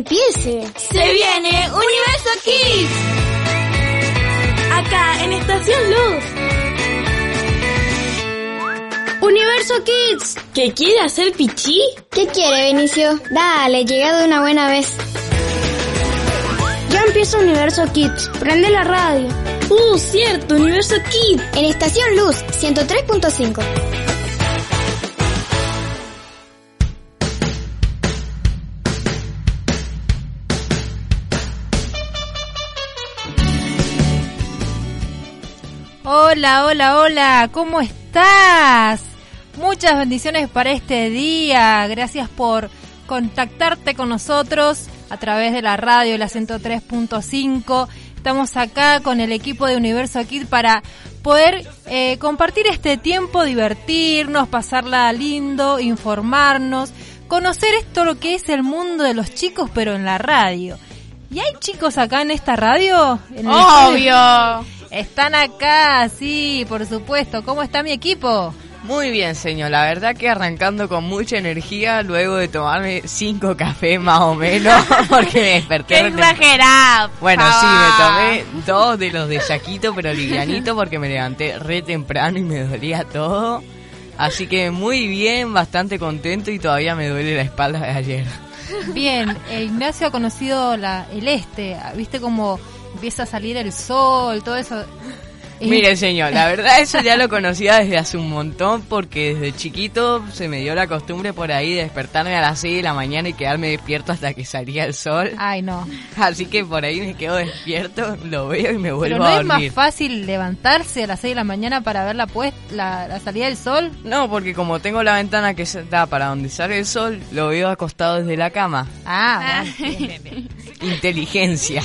empiece. Se viene Universo Kids. Acá en Estación Luz. Universo Kids. ¿Qué quiere hacer Pichi? ¿Qué quiere, Benicio? Dale, llega de una buena vez. Ya empieza Universo Kids. Prende la radio. Uh, cierto, Universo Kids. En Estación Luz 103.5. Hola, hola, hola, ¿cómo estás? Muchas bendiciones para este día. Gracias por contactarte con nosotros a través de la radio, la 103.5. Estamos acá con el equipo de Universo Kid para poder eh, compartir este tiempo, divertirnos, pasarla lindo, informarnos, conocer esto lo que es el mundo de los chicos, pero en la radio. ¿Y hay chicos acá en esta radio? ¿En? Obvio. Están acá, sí, por supuesto. ¿Cómo está mi equipo? Muy bien, señor. La verdad que arrancando con mucha energía luego de tomarme cinco cafés más o menos porque me desperté. Qué exagerado. Bueno, sí, me tomé dos de los de Yaquito, pero livianito porque me levanté re temprano y me dolía todo. Así que muy bien, bastante contento y todavía me duele la espalda de ayer. Bien, eh, Ignacio ha conocido la, el este. ¿Viste cómo empieza a salir el sol, todo eso? Mire, señor, la verdad eso ya lo conocía desde hace un montón porque desde chiquito se me dio la costumbre por ahí de despertarme a las 6 de la mañana y quedarme despierto hasta que salía el sol. Ay, no. Así que por ahí me quedo despierto, lo veo y me Pero vuelvo no a es más dormir. fácil levantarse a las 6 de la mañana para ver la, la, la salida del sol. No, porque como tengo la ventana que se da para donde sale el sol, lo veo acostado desde la cama. Ah, bueno, bien, bien, bien. Inteligencia.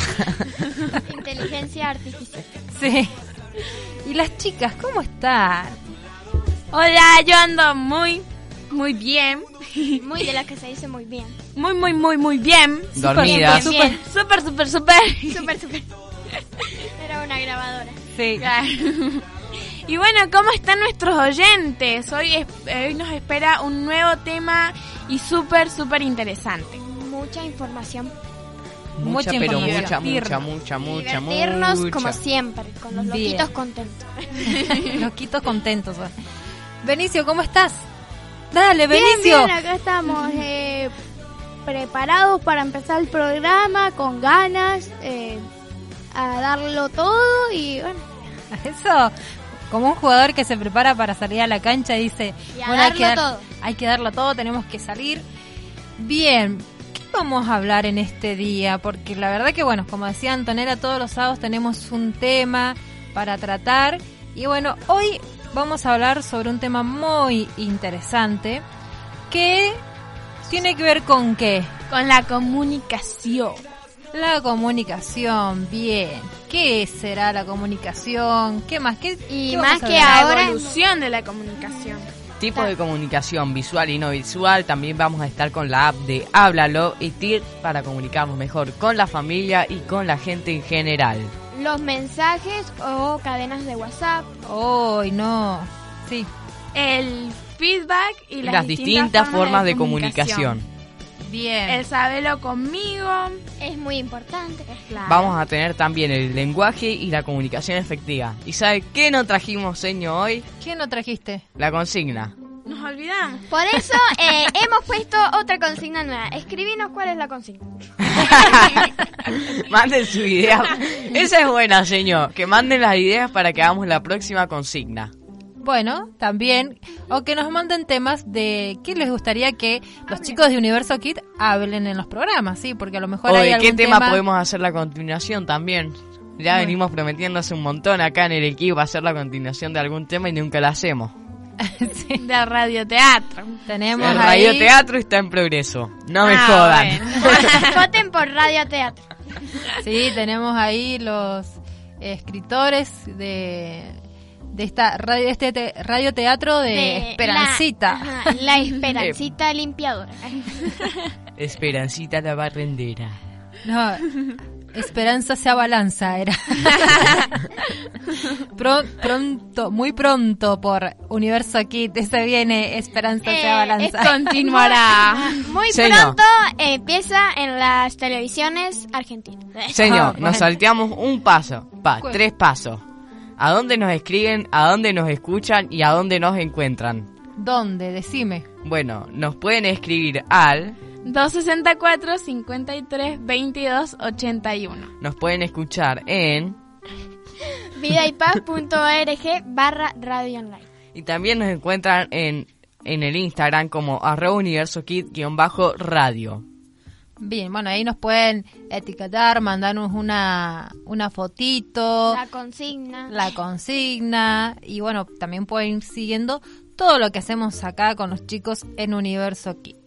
Inteligencia artificial. Sí. ¿Y las chicas cómo están? Hola, yo ando muy, muy bien. Muy de la que se dice muy bien. Muy, muy, muy, muy bien. Dormida. bien. Súper, súper, súper. Súper, súper. Era una grabadora. Sí. Claro. Y bueno, ¿cómo están nuestros oyentes? Hoy, es- hoy nos espera un nuevo tema y súper, súper interesante. Mucha información. Mucha Mucha, pero mucha, mucha, mucha, mucha, Divertirnos mucha. como siempre, con los Bien. loquitos contentos. Loquitos contentos. Benicio, ¿cómo estás? Dale, Bien, Benicio. bien, acá estamos eh, preparados para empezar el programa, con ganas, eh, a darlo todo y bueno, Eso, como un jugador que se prepara para salir a la cancha y dice, Y a hay darlo que, dar- todo. hay que darlo todo, tenemos que salir. Bien, ¿qué vamos a hablar en este día? Porque la verdad que, bueno, como decía Antonella, todos los sábados tenemos un tema para tratar. Y bueno, hoy vamos a hablar sobre un tema muy interesante que tiene que ver con qué? Con la comunicación. La comunicación, bien. ¿Qué será la comunicación? ¿Qué más? ¿Qué, Y qué más que hablar? La ahora- evolución de la comunicación. Tipo de comunicación visual y no visual. También vamos a estar con la app de Háblalo y TIR para comunicarnos mejor con la familia y con la gente en general. Los mensajes o cadenas de WhatsApp. ¡Ay, no! Sí, El feedback y las, Las distintas formas de comunicación. Bien. El saberlo conmigo. Es muy importante. Vamos a tener también el lenguaje y la comunicación efectiva. ¿Y sabe qué no trajimos, señor, hoy? ¿Qué no trajiste? La consigna. Nos olvidamos. Por eso eh, hemos puesto otra consigna nueva. Escribinos cuál es la consigna. manden su idea. Esa es buena, señor. Que manden las ideas para que hagamos la próxima consigna. Bueno, también, o que nos manden temas de qué les gustaría que los chicos de Universo Kid hablen en los programas, ¿sí? Porque a lo mejor O hay de qué algún tema, podemos hacer la continuación también. Ya Bueno. venimos prometiendo hace un montón acá en el equipo hacer la continuación de algún tema y nunca la hacemos. Sí. De radioteatro. Tenemos El ahí... radioteatro está en progreso. No me Ah, jodan. bueno. Voten por Radio Teatro. Sí, tenemos ahí los escritores de, de esta radio, este te- radioteatro de, De Esperancita. La, ajá, la Esperancita limpiadora. Esperancita la barrendera. No, Esperanza se abalanza, era. Pro- pronto, muy pronto por Universo Kit, se viene Esperanza se Eh, abalanza. Continuará. Muy Señor. pronto empieza en las televisiones argentinas. Señor, Ah, nos salteamos un paso, pa, tres pasos. ¿A dónde nos escriben, a dónde nos escuchan y a dónde nos encuentran? ¿Dónde? Decime. Bueno, nos pueden escribir al, 264 53 22 81. nos pueden escuchar en Vidaypaz.org barra radio online. y también nos encuentran en, en el Instagram como arroba universo kit-radio. Bien, bueno, ahí nos pueden etiquetar, mandarnos una, una fotito, La consigna. la consigna y bueno, también pueden ir siguiendo todo lo que hacemos acá con los chicos en Universo Kit.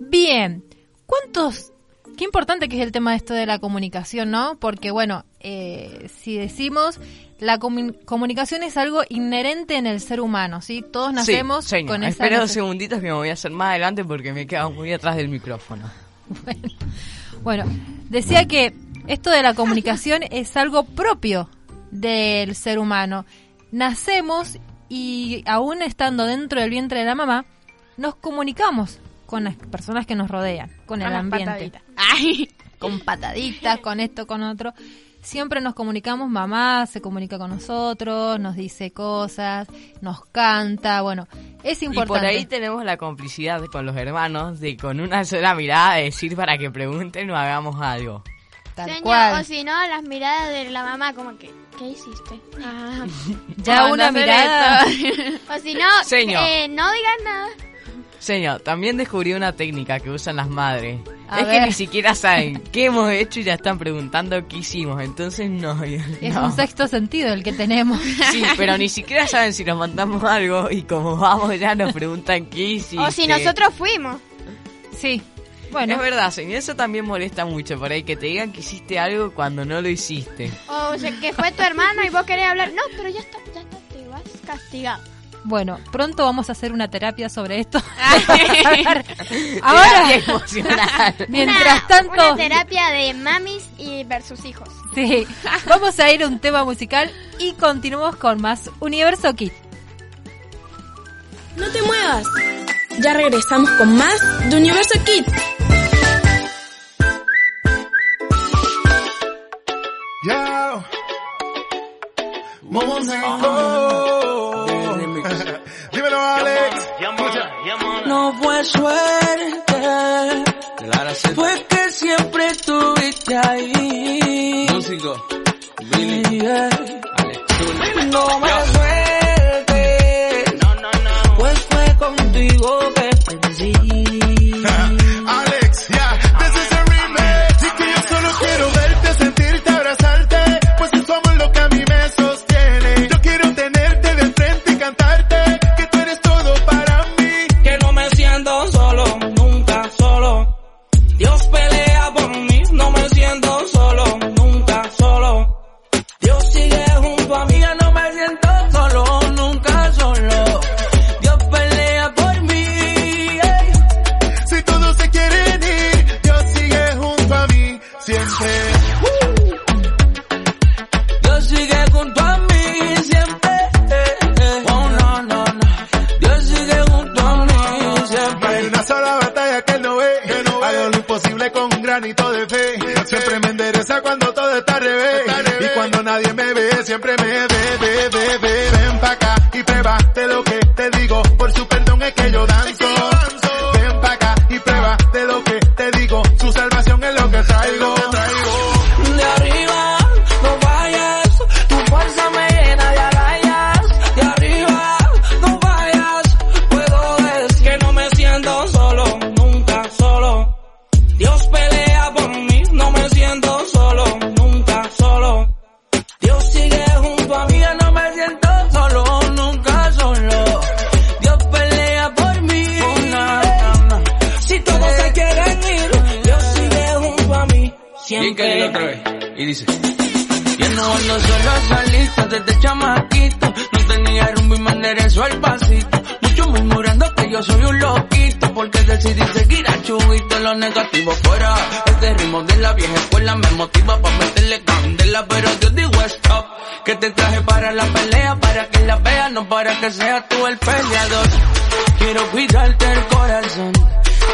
Bien, ¿cuántos? Qué importante que es el tema de esto de la comunicación, ¿no? Porque bueno, eh, si decimos la comu- comunicación es algo inherente en el ser humano, ¿sí? Todos nacemos sí, señor. con esa Espera dos segunditos que me voy a hacer más adelante porque me quedo muy atrás del micrófono. Bueno, bueno, decía que esto de la comunicación es algo propio del ser humano. Nacemos y aún estando dentro del vientre de la mamá, nos comunicamos con las personas que nos rodean, con el ambiente. Ay. con pataditas, con esto, con otro. Siempre nos comunicamos, mamá se comunica con nosotros, nos dice cosas, nos canta, bueno, es Y importante. por ahí tenemos la complicidad con los hermanos de con una sola mirada decir para que pregunten o hagamos algo. Tal Señor, cual. o si no, las miradas de la mamá como que, ¿qué hiciste? Ah, Ya una mirada. O si no, Señor. eh, no digas nada. Señor, también descubrí una técnica que usan las madres. A es ver. que ni siquiera saben qué hemos hecho y ya están preguntando qué hicimos. Entonces no. Es no. un sexto sentido el que tenemos. Sí, pero ni siquiera saben si nos mandamos algo y como vamos ya nos preguntan qué hiciste. O si nosotros fuimos. Sí. Bueno, Es verdad, señor, eso también molesta mucho por ahí, que te digan que hiciste algo cuando no lo hiciste. O sea, que fue tu hermano y vos querés hablar. No, pero ya está, ya está, te vas castigado. Bueno, pronto vamos a hacer una terapia sobre esto. Terapia Ahora, emocional. mientras Una- tanto, Una terapia de mamis y versus hijos. sí, vamos a ir a un tema musical y continuamos con más Universo Kit. No te muevas. Ya regresamos con más de Universo Kids. Yo. No fue suerte, fue que siempre estuviste ahí. Músico. Yeah. No me suerte, pues fue contigo al revés. Y cuando nadie me ve, siempre me ve, ve, ve, ve. Ven pa' acá y prueba de lo que te digo. Por su perdón es que yo danzo. Que seas tú el peleador. Quiero cuidarte el corazón.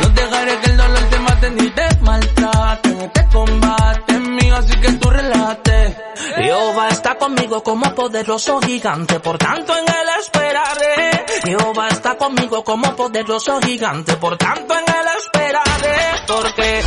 No dejaré que el dolor te mate ni te maltrate. Este combate mío, así que tú relájate. Jehová está conmigo como poderoso gigante, por tanto en él esperaré. Jehová está conmigo como poderoso gigante, por tanto en él esperaré. Porque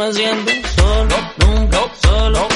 me siento solo, solo.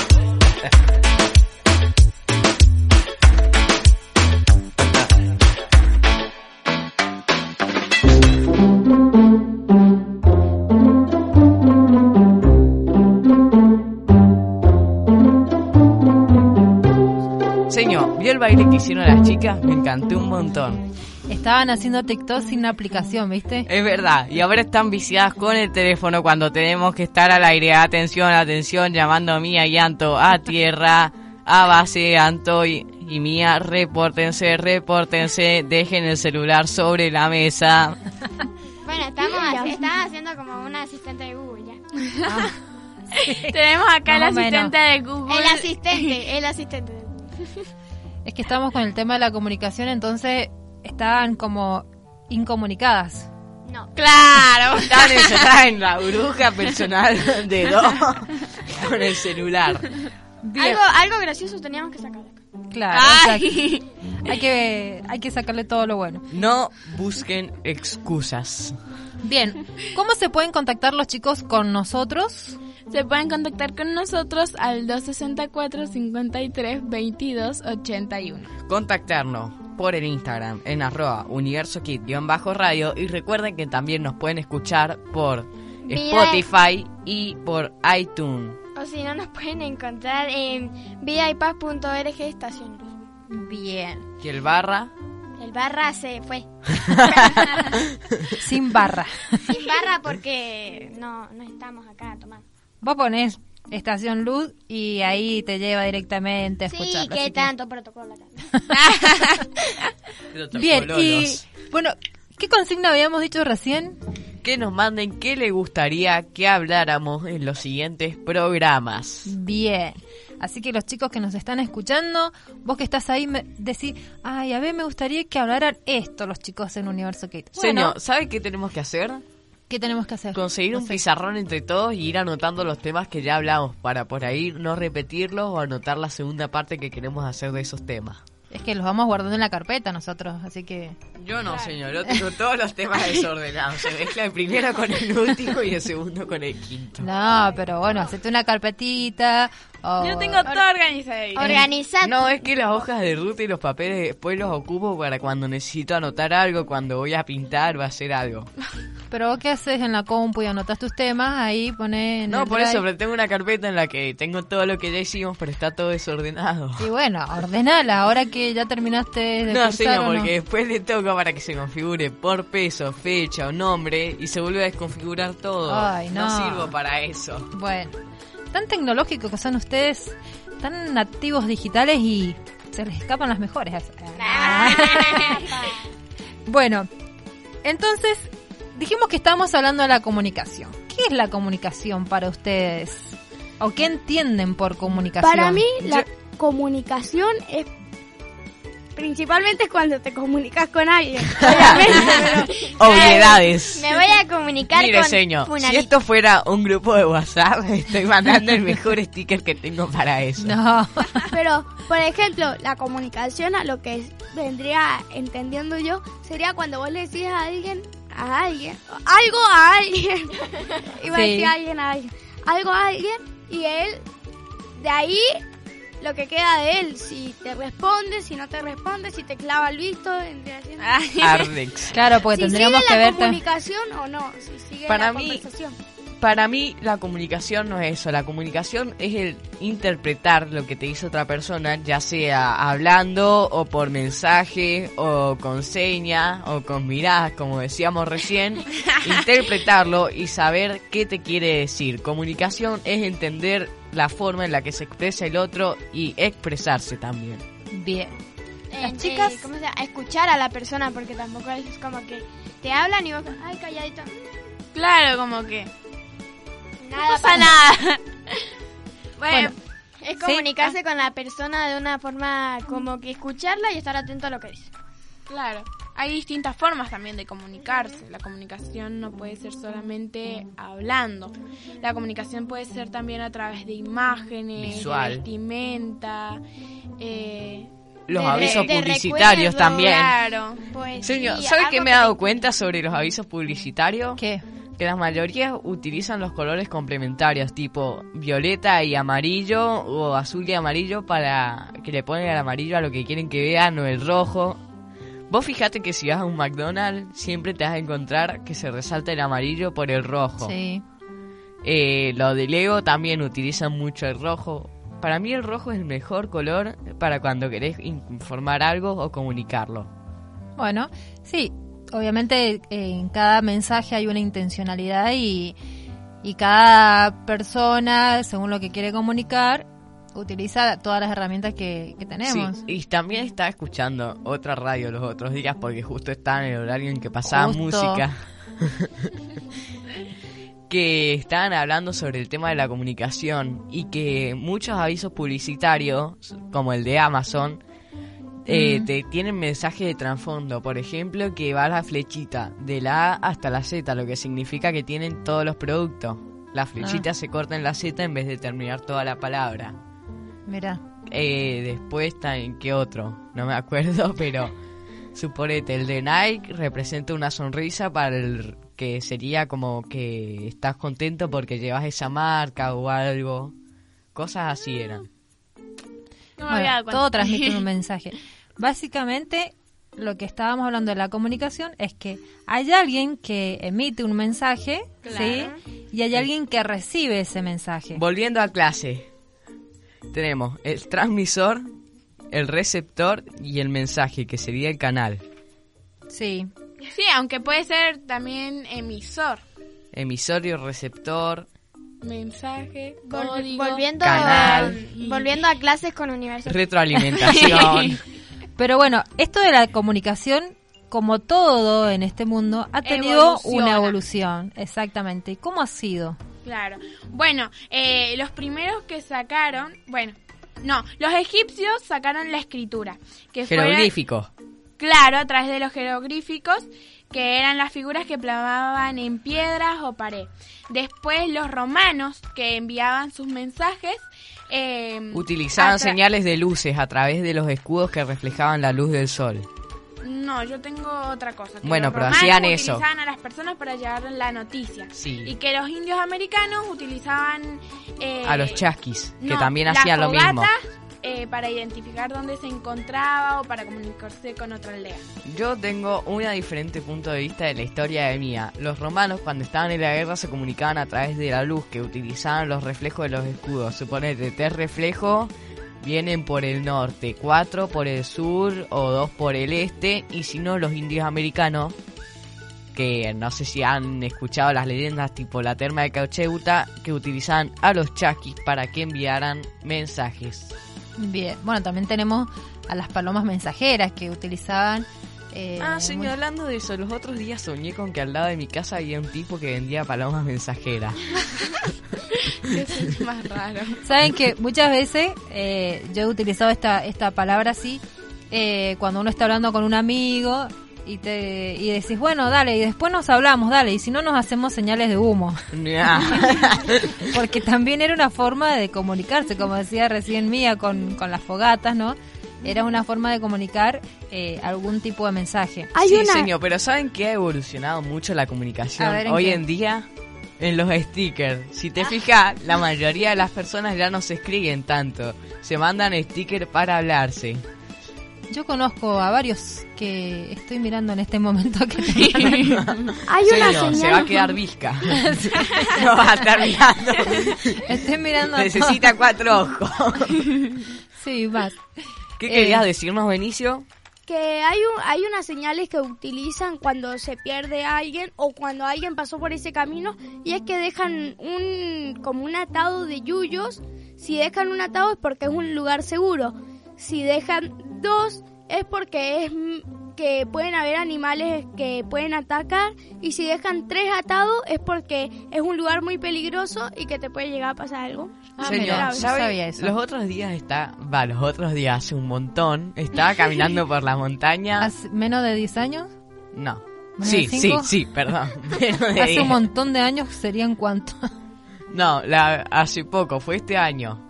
Señor, ¿vio el baile que hicieron las chicas? Me encantó un montón. Estaban haciendo TikTok sin aplicación, ¿viste? Es verdad, y ahora están viciadas con el teléfono cuando tenemos que estar al aire. Atención, atención, llamando a Mía y Anto a tierra, a base, Anto y, y Mía, repórtense, repórtense, dejen el celular sobre la mesa. Bueno, estamos estás haciendo como un asistente de Google ya. Tenemos acá el asistente de Google. El asistente, el asistente. Es que estamos con el tema de la comunicación, entonces estaban como incomunicadas. No. Claro. Encerradas en la bruja personal de dos con el celular. Algo, algo gracioso teníamos que sacar claro. Ay. Hay que, hay que sacarle todo lo bueno. No busquen excusas. Bien, ¿cómo se pueden contactar los chicos con nosotros? Se pueden contactar con nosotros al 264 53 22 81. Contactarnos por el Instagram en arroba universokit-radio y recuerden que también nos pueden escuchar por. Spotify y por iTunes. O si no, nos pueden encontrar en vidaypaz.org estación luz. Bien, Que el barra El barra se fue. sin barra. Sin barra porque no, no estamos acá tomando. Vos ponés estación luz y ahí te lleva directamente a Sí, escucharlo. qué así que- tanto protocolo acá. Bien, y bueno, ¿qué consigna habíamos dicho recién? que nos manden qué le gustaría que habláramos en los siguientes programas. Bien. Así que los chicos que nos están escuchando, vos que estás ahí, me decís, ay, a ver, me gustaría que hablaran esto los chicos en Universo Kate. Bueno, Señor, ¿sabe qué tenemos que hacer? ¿Qué tenemos que hacer? Conseguir No un sé. pizarrón entre todos y ir anotando los temas que ya hablamos para por ahí no repetirlos o anotar la segunda parte que queremos hacer de esos temas. Es que los vamos guardando en la carpeta nosotros, así que... Yo no, señor, yo tengo todos los temas desordenados. Se mezcla el primero con el último y el segundo con el quinto. No, pero bueno, hacete una carpetita. O- Yo tengo todo organizado ahí. Organizate. No, es que las hojas de ruta y los papeles después los ocupo para cuando necesito anotar algo, cuando voy a pintar o a hacer algo. Pero vos qué haces en la compu y anotás tus temas, ahí pones... No, por drive. eso, pero tengo una carpeta en la que tengo todo lo que ya hicimos, pero está todo desordenado. Y bueno, ordenala, ahora que ya terminaste de No, ¿o no? porque después le toca para que se configure por peso, fecha o nombre y se vuelve a desconfigurar todo. Ay, no. sirvo para eso. Bueno, tan tecnológicos que son ustedes, tan nativos digitales y se les escapan las mejores. bueno, entonces dijimos que estábamos hablando de la comunicación. ¿Qué es la comunicación para ustedes? ¿O qué entienden por comunicación? Para mí, la comunicación es principalmente cuando te comunicas con alguien. Obviamente, pero Obviedades. Me voy a comunicar Mire, con señor, si esto fuera un grupo de WhatsApp, estoy mandando el mejor sticker que tengo para eso. No. Pero, por ejemplo, la comunicación a lo que vendría entendiendo yo sería cuando vos le decís a alguien, a alguien, algo a alguien, iba a Sí. decir a alguien a alguien, algo a alguien y él, de ahí lo que queda de él, si te responde, si no te responde, si te clava el visto, Ardex. Claro, porque si tendríamos sigue que la ver... tam- comunicación o no, si sigue Para la mí- conversación. Para mí la comunicación no es eso, la comunicación es el interpretar lo que te dice otra persona, ya sea hablando o por mensaje o con señas o con miradas, como decíamos recién, interpretarlo y saber qué te quiere decir. Comunicación es entender la forma en la que se expresa el otro y expresarse también. Bien. Eh, Las eh, chicas- ¿cómo se llama? Escuchar a la persona, porque tampoco es como que te hablan y vos, ay, calladito. Claro, como que. Nada No pasa nada. Bueno, bueno, Es comunicarse con la persona de una forma como que escucharla y estar atento a lo que dice. Claro, hay distintas formas también de comunicarse. La comunicación no puede ser solamente hablando. La comunicación puede ser también a través de imágenes, Visual. de vestimenta, eh, Los De- avisos de publicitarios recuerdo, también. claro. Pues, Señor, sí, ¿sabe qué me he dado cuenta sobre los avisos publicitarios? ¿Qué? que la mayoría utilizan los colores complementarios, tipo violeta y amarillo o azul y amarillo para que le ponen el amarillo a lo que quieren que vean o el rojo. Vos fijate que si vas a un McDonald's siempre te vas a encontrar que se resalta el amarillo por el rojo. Sí. Eh, lo de Lego también utilizan mucho el rojo. Para mí el rojo es el mejor color para cuando querés informar algo o comunicarlo. Bueno, sí, obviamente eh, en cada mensaje hay una intencionalidad y, y cada persona, según lo que quiere comunicar, utiliza todas las herramientas que, que tenemos. Sí, y también estaba escuchando otra radio los otros días porque justo estaba en el horario en que pasaba Justo. música. que estaban hablando sobre el tema de la comunicación y que muchos avisos publicitarios, como el de Amazon, eh, Mm. te tienen mensaje de trasfondo. Por ejemplo, que va la flechita de la A hasta la Z, lo que significa que tienen todos los productos. La flechita se corta en la Z en vez de terminar toda la palabra. Mira, Eh, después está en qué otro, no me acuerdo, pero suponete, el de Nike representa una sonrisa para el que sería como que estás contento porque llevas esa marca o algo. Cosas así eran. No bueno, todo transmite un mensaje. Básicamente, lo que estábamos hablando de la comunicación es que hay alguien que emite un mensaje, ¿sí? Y hay alguien que recibe ese mensaje. Volviendo a clase, tenemos el transmisor, el receptor y el mensaje, que sería el canal. Sí, Sí, aunque puede ser también emisor. Emisor y receptor. Mensaje, Vol- código. volviendo, canal. volviendo a clases con universidad. Retroalimentación. Pero bueno, esto de la comunicación, como todo en este mundo, ha tenido Evoluciona. una evolución. Exactamente. ¿Y cómo ha sido? Claro. Bueno, eh, los primeros que sacaron, bueno, no, los egipcios sacaron la escritura, que Jeroglífico. claro a través de los jeroglíficos, que eran las figuras que plasmaban en piedras o pared. Después los romanos que enviaban sus mensajes eh, Utilizaban señales de luces a través de los escudos que reflejaban la luz del sol. No, yo tengo otra cosa. que Bueno, los pero hacían eso. Utilizaban a las personas para llevar la noticia. Sí. Y que los indios americanos utilizaban... eh, A los chasquis, que también hacían lo mismo. eh, para identificar dónde se encontraba o para comunicarse con otra aldea. Yo tengo un diferente punto de vista de la historia de Mía. Los romanos cuando estaban en la guerra se comunicaban a través de la luz que utilizaban los reflejos de los escudos. Suponete, tres reflejos vienen por el norte, cuatro por el sur o dos por el este y si no los indios americanos que no sé si han escuchado las leyendas tipo la terma de Caucheuta que utilizaban a los chasquis para que enviaran mensajes. Bien. Bueno, también tenemos a las palomas mensajeras que utilizaban. Eh, Ah, señor, muy- hablando de eso, los otros días soñé con que al lado de mi casa había un tipo que vendía palomas mensajeras. Eso es más raro. Saben que muchas veces eh, yo he utilizado esta, esta palabra así eh, cuando uno está hablando con un amigo y te y decís, bueno, dale, y después nos hablamos, dale, y si no nos hacemos señales de humo. Porque también era una forma de comunicarse, como decía recién Mía con, con las fogatas, ¿no? Era una forma de comunicar eh, algún tipo de mensaje. Hay sí, una... señor, pero ¿saben que ha evolucionado mucho la comunicación? A ver, ¿en Hoy qué? en día, en los stickers. Si te fijas, la mayoría de las personas ya no se escriben tanto. Se mandan stickers para hablarse. Yo conozco a varios que estoy mirando en este momento que te- Hay una Señor, señal... se va a quedar visca. no va a estar mirando. estoy mirando a Necesita cuatro ojos. Sí, más. ¿Qué Eh. querías decirnos, Benicio? que hay un, hay unas señales que utilizan cuando se pierde alguien o cuando alguien pasó por ese camino y es que dejan un como un atado de yuyos. Si dejan un atado es porque es un lugar seguro. Si dejan dos es porque es que pueden haber animales que pueden atacar y si dejan tres atados es porque es un lugar muy peligroso y que te puede llegar a pasar algo. Ah, Señor, ¿sabe? sabía eso. Los otros días está, va, los otros días hace un montón, estaba caminando por la montaña. ¿Hace menos de 10 años? No. ¿Menos Sí, de sí, sí, perdón. Menos de Hace diez. un montón de años serían cuánto. No, la, hace poco, fue este año.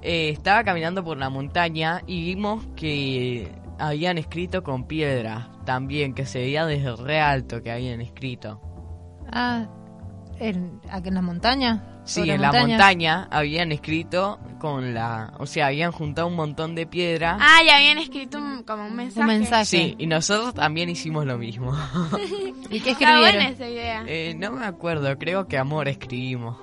Eh, estaba caminando por la montaña y vimos que habían escrito con piedra también, que se veía desde re alto que habían escrito. Ah, ¿en, aquí en la montaña? Sí, ¿Sobre en la montañas? montaña habían escrito con la... O sea, habían juntado un montón de piedra. Ah, ya habían escrito un- como un mensaje. Un mensaje. Sí, y nosotros también hicimos lo mismo. ¿Y qué Está buena escribieron? esa idea. Eh, no me acuerdo, creo que amor escribimos.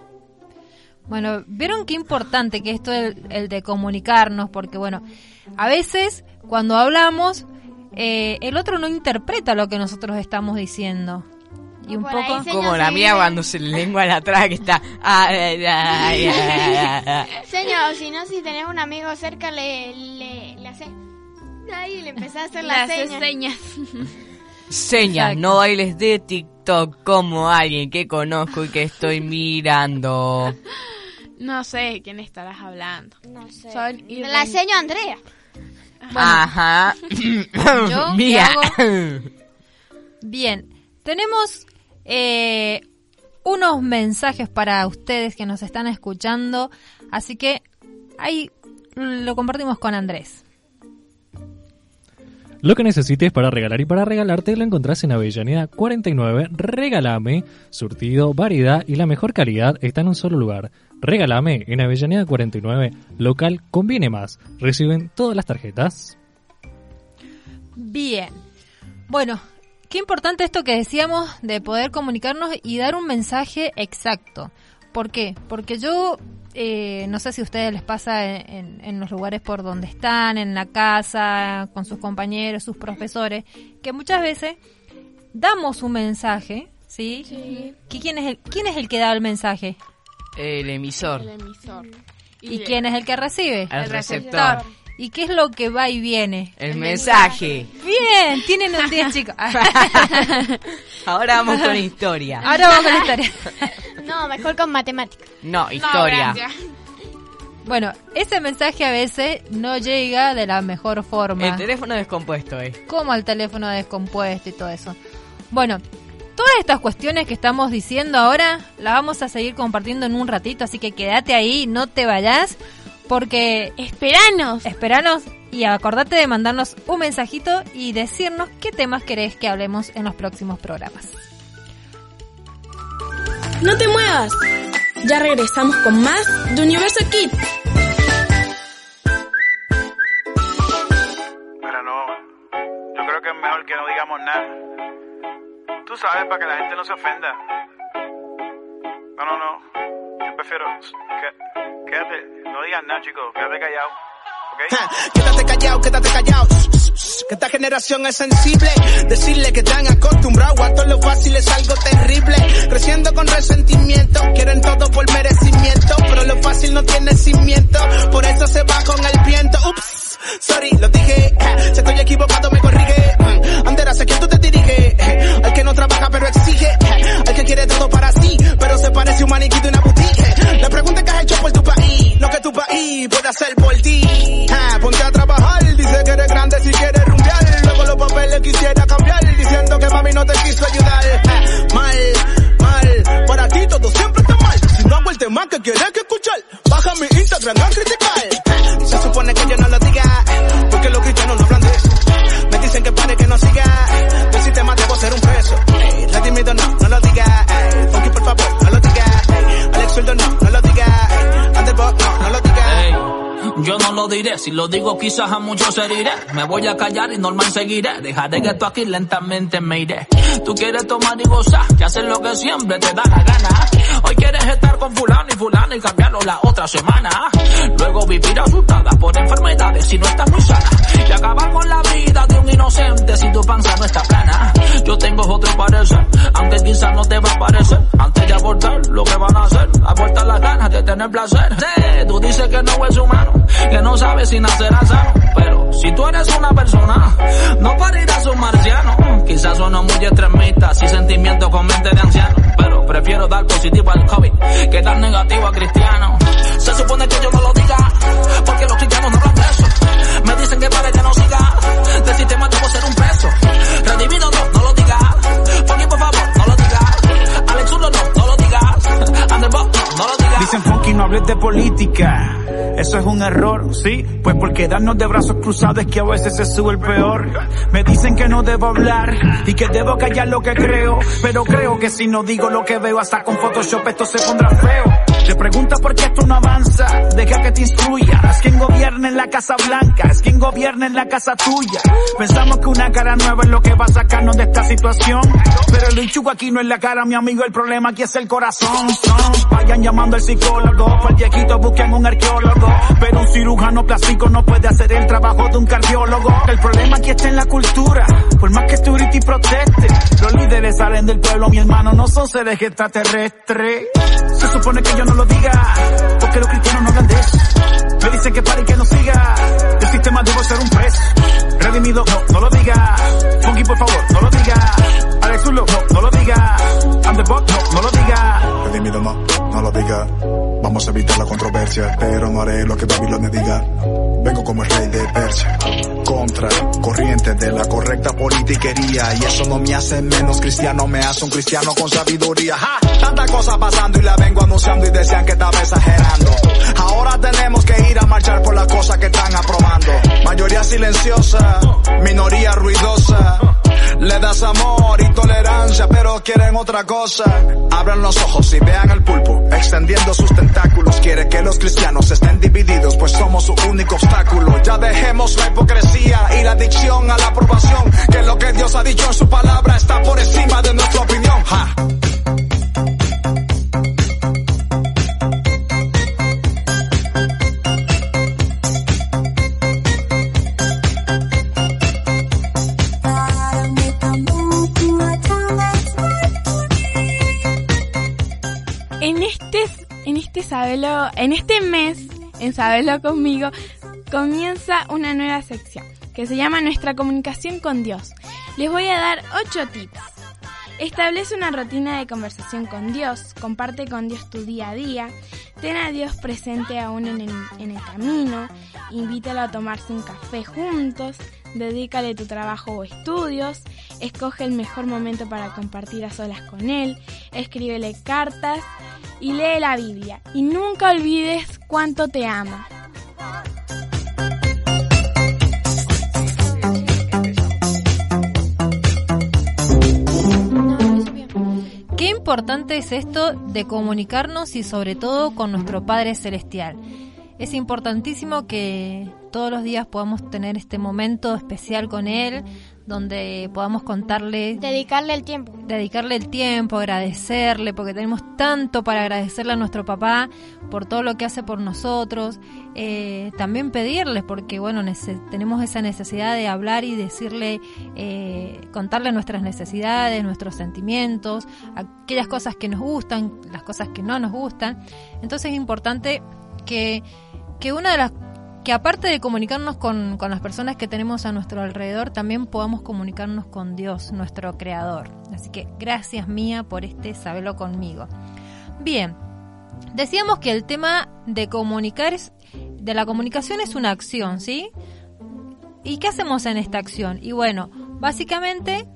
Bueno, vieron qué importante que esto el, el de comunicarnos, porque bueno, a veces cuando hablamos, eh, el otro no interpreta lo que nosotros estamos diciendo. Y un poco... Como la mía cuando se le lengua la traga que está... Señor, o si no, si tenés un amigo cerca, le, le, le haces... Ahí le empezás a hacer Le la haces seña. señas. Señas, Exacto. no bailes de TikTok como alguien que conozco y que estoy mirando. No sé de quién estarás hablando. No sé. Son Me la enseño a Andrea. Ajá. ¿Yo qué Mía. hago? Bien, tenemos eh, unos mensajes para ustedes que nos están escuchando, así que ahí lo compartimos con Andrés. Lo que necesites para regalar y para regalarte lo encontrás en Avellaneda 49. Regálame, surtido, variedad y la mejor calidad está en un solo lugar. Regálame en Avellaneda 49, local conviene más. Reciben todas las tarjetas. Bien. Bueno, qué importante esto que decíamos de poder comunicarnos y dar un mensaje exacto. ¿Por qué? Porque yo eh, no sé si a ustedes les pasa en, en- en los lugares por donde están, en la casa, con sus compañeros, sus profesores, que muchas veces damos un mensaje, ¿sí? ¿Que ¿Quién, es el, ¿Quién es el que da el mensaje? El emisor. El emisor. ¿Y quién es el que recibe? El el receptor. ¿Y qué es lo que va y viene? El mensaje. Bien, tienen un día, chicos. Ahora vamos con historia. Ahora vamos con la historia. No, mejor con matemáticas. No, historia. Bueno, ese mensaje a veces no llega de la mejor forma. El teléfono descompuesto, eh. como al teléfono descompuesto y todo eso. Bueno, todas estas cuestiones que estamos diciendo ahora las vamos a seguir compartiendo en un ratito, así que quédate ahí, no te vayas, porque Esperanos. esperanos y acordate de mandarnos un mensajito y decirnos qué temas querés que hablemos en los próximos programas. No te muevas. Ya regresamos con más de Universo Kids. Mira, no. Yo creo que es mejor que no digamos nada. Tú sabes, para que la gente no se ofenda. No, no, no. Yo prefiero. quédate. No digas nada, chicos. Quédate callado. ¿Ok? Quédate callado, quédate callado. Que esta generación es sensible. Decirle que están acostumbrados a todo lo fácil es algo terrible. Creciendo con resentimiento, quieren todo por merecimiento. Pero lo fácil no tiene cimiento, por eso se va con el viento. Ups, sorry, lo dije. Si estoy equivocado, me corrige. Anderas, ¿a quién tú te diriges? Al que no trabaja pero exige. Al que quiere todo para sí, pero se parece un maniquí de una boutique. Le pregunté qué has hecho por tu país, lo que tu país puede hacer por ti. Ponte a trabajar, dice que eres grande si quieres rumbear. Luego los papeles quisiera cambiar, diciendo que mami no te quiso ayudar. Mal, mal, para ti todo siempre está mal. Si no hago el tema que quieres si lo digo quizás a muchos heriré. Me voy a callar y normal seguiré. Dejaré que esto aquí lentamente me iré. Tú quieres tomar y gozar, y hacer lo que siempre te da la gana. Hoy quieres estar con fulano y fulano y cambiarlo la otra semana. Luego vivir asustada por enfermedades si no estás muy sana. Y acabar con la vida de un inocente si tu panza no está plana. Yo tengo otro parecer, aunque quizás no te va a parecer. Antes de abortar, lo que van a hacer, abortar las ganas de tener placer. Tú dices que no es humano, que no sabes si nacerá sano. Pero si tú eres una persona, no parirás un marciano. Quizás sueno muy extremista, si sentimiento con mente de anciano. Pero prefiero dar positivo al COVID que dar negativo a cristiano. Se supone que yo no lo diga, porque los cristianos no hablan de. Me dicen que para que no siga, del sistema debo ser un preso. Redimido Dicen funky, no hables de política. Eso es un error, ¿sí? Pues porque darnos de brazos cruzados es que a veces se sube el peor. Me dicen que no debo hablar y que debo callar lo que creo. Pero creo que si no digo lo que veo, hasta con Photoshop esto se pondrá feo. Te pregunta por qué esto no avanza, deja que te instruya. Es quien gobierna en la Casa Blanca, es quien gobierna en la casa tuya. Pensamos que una cara nueva es lo que va a sacarnos de esta situación. Pero el enchugo aquí no es la cara, mi amigo, el problema aquí es el corazón. Son. Vayan llamando al psicólogo, el viejito busquen un arqueólogo. Pero un cirujano plástico no puede hacer el trabajo de un cardiólogo. El problema aquí está en la cultura, por más que Turiti proteste. Los líderes salen del pueblo, mi hermano, no son seres extraterrestres. Se supone que yo no lo diga, porque los cristianos no hablan de eso. Me dicen que pare y que no siga, el sistema debo ser un preso. Redimido, no, no lo diga. Funky, por favor, no lo diga. Alex Zurdo, no, no lo diga. Underbot, no, no lo diga. Redimido no, no lo diga. Vamos a evitar la controversia, pero no haré lo que Babilonia diga. Vengo como el rey de Persia, contra corriente de la correcta politiquería. Y eso no me hace menos cristiano, me hace un cristiano con sabiduría. ¡Ja! Tanta cosa pasando y la vengo anunciando y decían que estaba exagerando. Ahora tenemos que ir a marchar por las cosas que están aprobando. Mayoría silenciosa, minoría ruidosa. Le das amor y tolerancia, pero quieren otra cosa. Abran los ojos y vean el pulpo, extendiendo sus tentáculos. Quiere que los cristianos estén divididos, pues somos su único obstáculo. Ya dejemos la hipocresía y la adicción a la aprobación. Que lo que Dios ha dicho en su palabra está por encima de nuestra opinión. Ja. En este mes, en Sabelo conmigo, comienza una nueva sección que se llama Nuestra comunicación con Dios. Les voy a dar 8 tips. Establece una rutina de conversación con Dios, comparte con Dios tu día a día, ten a Dios presente aún en el, en el camino, invítalo a tomarse un café juntos, dedícale tu trabajo o estudios, escoge el mejor momento para compartir a solas con Él, escríbele cartas y lee la Biblia. Y nunca olvides cuánto te ama. Qué importante es esto de comunicarnos y sobre todo con nuestro Padre Celestial. Es importantísimo que todos los días podamos tener este momento especial con Él, donde podamos contarle, Dedicarle el tiempo. dedicarle el tiempo, agradecerle, porque tenemos tanto para agradecerle a nuestro papá por todo lo que hace por nosotros. Eh, también pedirle, porque bueno, tenemos esa necesidad de hablar y decirle, eh, contarle nuestras necesidades, nuestros sentimientos, aquellas cosas que nos gustan, las cosas que no nos gustan. Entonces es importante que, que una de las que aparte de comunicarnos con, con las personas que tenemos a nuestro alrededor, también podamos comunicarnos con Dios, nuestro creador. Así que gracias mía por este sabelo conmigo. Bien, decíamos que el tema de comunicar es, de la comunicación es una acción, ¿sí? ¿Y qué hacemos en esta acción? Y bueno, básicamente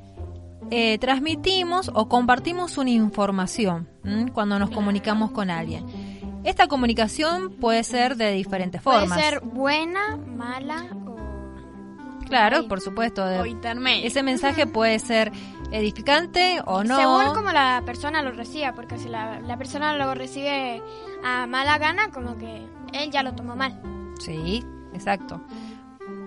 eh, transmitimos o compartimos una información cuando nos comunicamos con alguien. Esta comunicación puede ser de diferentes Puede formas. ser buena, mala o... Claro, por supuesto. O intermedio. ese mensaje puede ser edificante o no. Según como la persona lo reciba, porque si la, la persona lo recibe a mala gana, como que él ya lo tomó mal. Sí, exacto.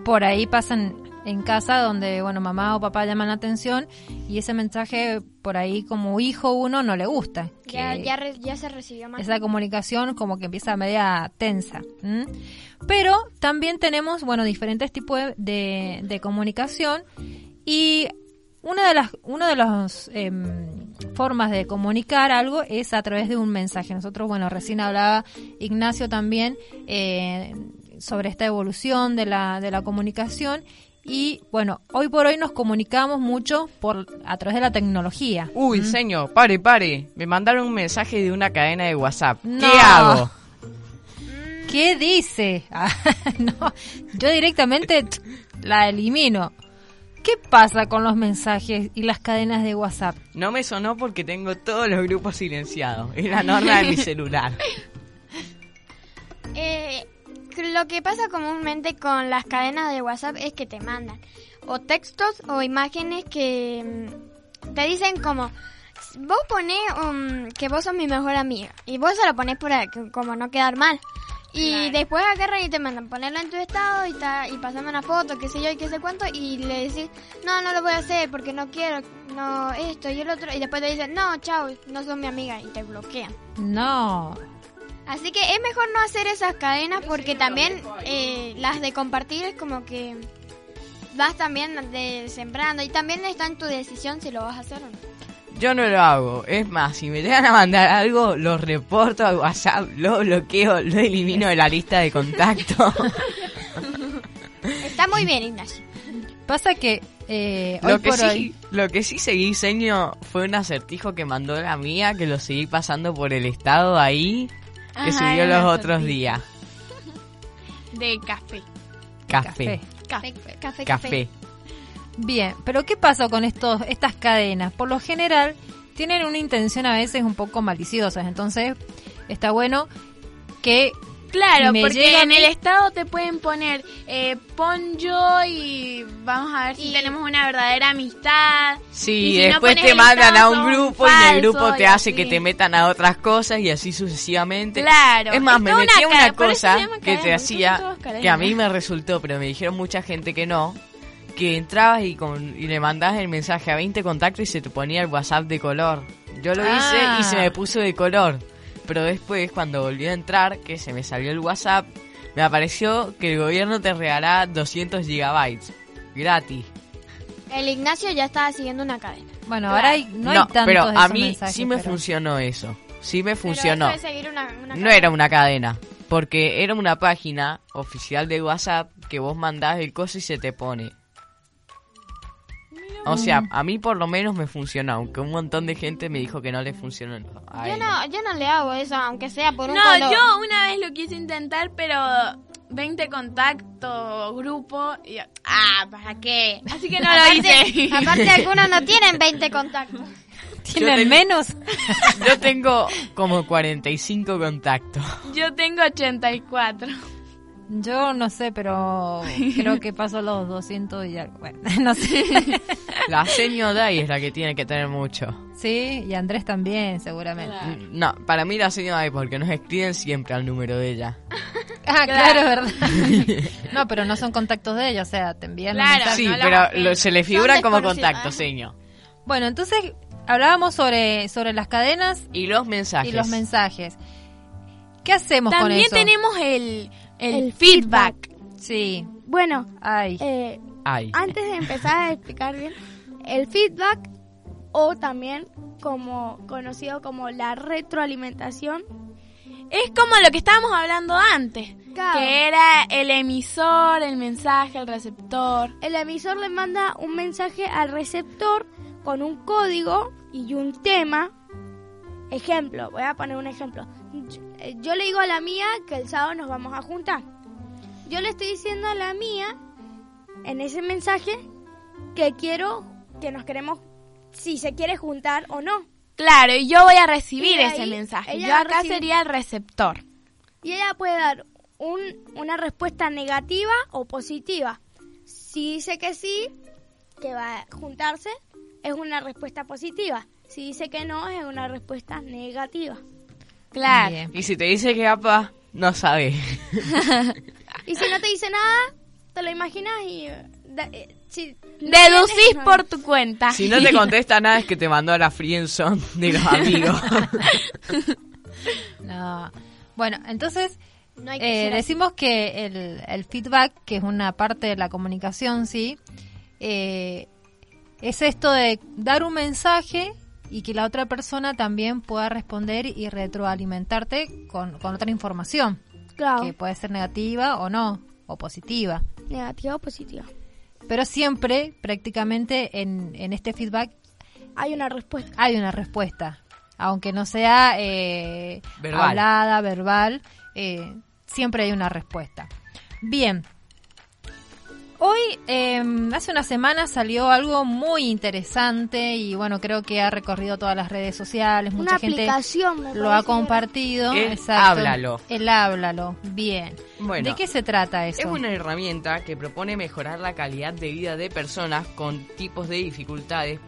Por ahí pasan en casa donde, bueno, mamá o papá llaman la atención y ese mensaje por ahí como hijo uno no le gusta. Ya, que ya, re- ya se recibió mal. esa comunicación como que empieza media tensa. ¿m? Pero también tenemos, bueno, diferentes tipos de, de- de comunicación y una de las, una de las em, formas de comunicar algo es a través de un mensaje. Nosotros, bueno, recién hablaba Ignacio también eh, sobre esta evolución de la, de la comunicación y bueno, hoy por hoy nos comunicamos mucho por a través de la tecnología. Uy, señor, pare, pare. Me mandaron un mensaje de una cadena de WhatsApp. No. ¿Qué hago? ¿Qué dice? Ah, no, yo directamente la elimino. ¿Qué pasa con los mensajes y las cadenas de WhatsApp? No me sonó porque tengo todos los grupos silenciados. Es la norma de mi celular. Eh, lo que pasa comúnmente con las cadenas de WhatsApp es que te mandan o textos o imágenes que mm, te dicen como vos ponés um, que vos sos mi mejor amiga y vos se lo ponés por como no quedar mal. Y después agarran y te mandan ponerlo en tu estado y, ta- y pasame una foto, qué sé yo y qué sé cuánto, y le decís, no, no lo voy a hacer porque no quiero, no, esto y el otro, y después te dicen, no, chao, no sos mi amiga, y te bloquean. No. Así que es mejor no hacer esas cadenas porque también eh, las de compartir es como que vas también de sembrando y también está en tu decisión si lo vas a hacer o no. Yo no lo hago. Es más, si me llegan a mandar algo, lo reporto a WhatsApp, lo bloqueo, lo elimino de la lista de contacto. Está muy bien, Ignacio. Pasa que eh, hoy lo, que por sí, hoy... lo que sí seguí, señor, fue un acertijo que mandó la mía, que lo seguí pasando por el estado ahí, que Ajá, subió los otros días. De café. Café. Café, café, Café. Bien, pero ¿qué pasa con estos, estas cadenas? Por lo general tienen una intención a veces un poco maliciosa, entonces está bueno que Claro, me porque en el estado te pueden poner, eh, pon yo y vamos a ver si tenemos una verdadera amistad. Sí, Y si después te el mandan a un grupo y en el falso grupo te y hace así. que te metan a otras cosas y así sucesivamente. Claro, Es más, me metí una una cosa que cadena, te hacía, que a mí me resultó, pero me dijeron mucha gente que no, que entrabas y, con, y le mandabas el mensaje a 20 contactos y se te ponía el WhatsApp de color. Yo lo Ah. hice y se me puso de color. Pero después, cuando volví a entrar, que se me salió el WhatsApp, me apareció que el gobierno te regalaba 200 gigabytes. Gratis. El Ignacio ya estaba siguiendo una cadena. Bueno, ahora hay, no, hay tantos pero a mí mensajes, sí me pero- funcionó eso. Sí me Pero funcionó. eso de seguir una, una No era una cadena, porque era una página oficial de WhatsApp que vos mandás el coso y se te pone. O sea, a mí por lo menos me funcionó, aunque un montón de gente me dijo que no le funcionó. Yo no, yo no le hago eso, aunque sea por un No, color. yo una vez lo quise intentar, pero 20 contactos, grupo, y yo, ah, ¿para qué? Así que no lo Aparte- hice. Aparte, algunos no tienen 20 contactos. ¿Tienen menos? Yo tengo como 45 contactos. Yo tengo 84. Yo no sé, pero creo que paso los 200 y algo. Bueno, no sé. La señora Dai es la que tiene que tener mucho. Sí, y Andrés también, seguramente. No, para mí la señora Dai porque nos escriben siempre al número de ella. Ah, claro, es verdad. No, pero no son contactos de ella, o sea, te envían Claro. Sí, no pero lo- se le figuran como contacto, señor. Bueno, entonces hablábamos sobre, sobre las cadenas Y los mensajes. y los mensajes. ¿Qué hacemos con También eso? tenemos el, el, El feedback. Sí, Bueno, ay. eh, Ay. antes de empezar a explicar bien, el feedback o también como conocido como la retroalimentación, Es como lo que estábamos hablando antes. Claro. Que era el emisor, el mensaje, el receptor. el emisor le manda un mensaje al receptor con un código y un tema. Ejemplo, voy a poner un ejemplo. Yo, le digo a la mía que el sábado nos vamos a juntar. Yo le estoy diciendo a la mía en ese mensaje que quiero, que nos queremos, si se quiere juntar o no. Claro, y yo voy a recibir ese mensaje. Yo acá sería el receptor. y ella puede dar un, una respuesta negativa o positiva. Si dice que sí, que va a juntarse, es una respuesta positiva. Si dice que no, es una respuesta negativa. Claro. Y si te dice que apa, no sabe. Y si no te dice nada, te lo imaginas y... da- eh, si no Deducís tienes, por tu cuenta. Si no te contesta nada es que te mandó a la friendzone de los amigos. No. Bueno, entonces No hay que eh, decimos que el, el feedback, que es una parte de la comunicación, sí, eh, es esto de dar un mensaje y que la otra persona también pueda responder y retroalimentarte con, con otra información, Claro. que puede ser negativa o no, o positiva. Negativa o positiva. Pero siempre, prácticamente, en, en este feedback Hay una respuesta. hay una respuesta. Aunque no sea eh, Verbal. hablada, verbal, eh, siempre hay una respuesta. Bien. Hoy, eh, hace una semana salió algo muy interesante y bueno, creo que ha recorrido todas las redes sociales, mucha Una gente aplicación, lo ha compartido. El exacto. Háblalo. El háblalo, bien. Bueno. ¿De qué se trata eso? Es una herramienta que propone mejorar la calidad de vida de personas con tipos de dificultades,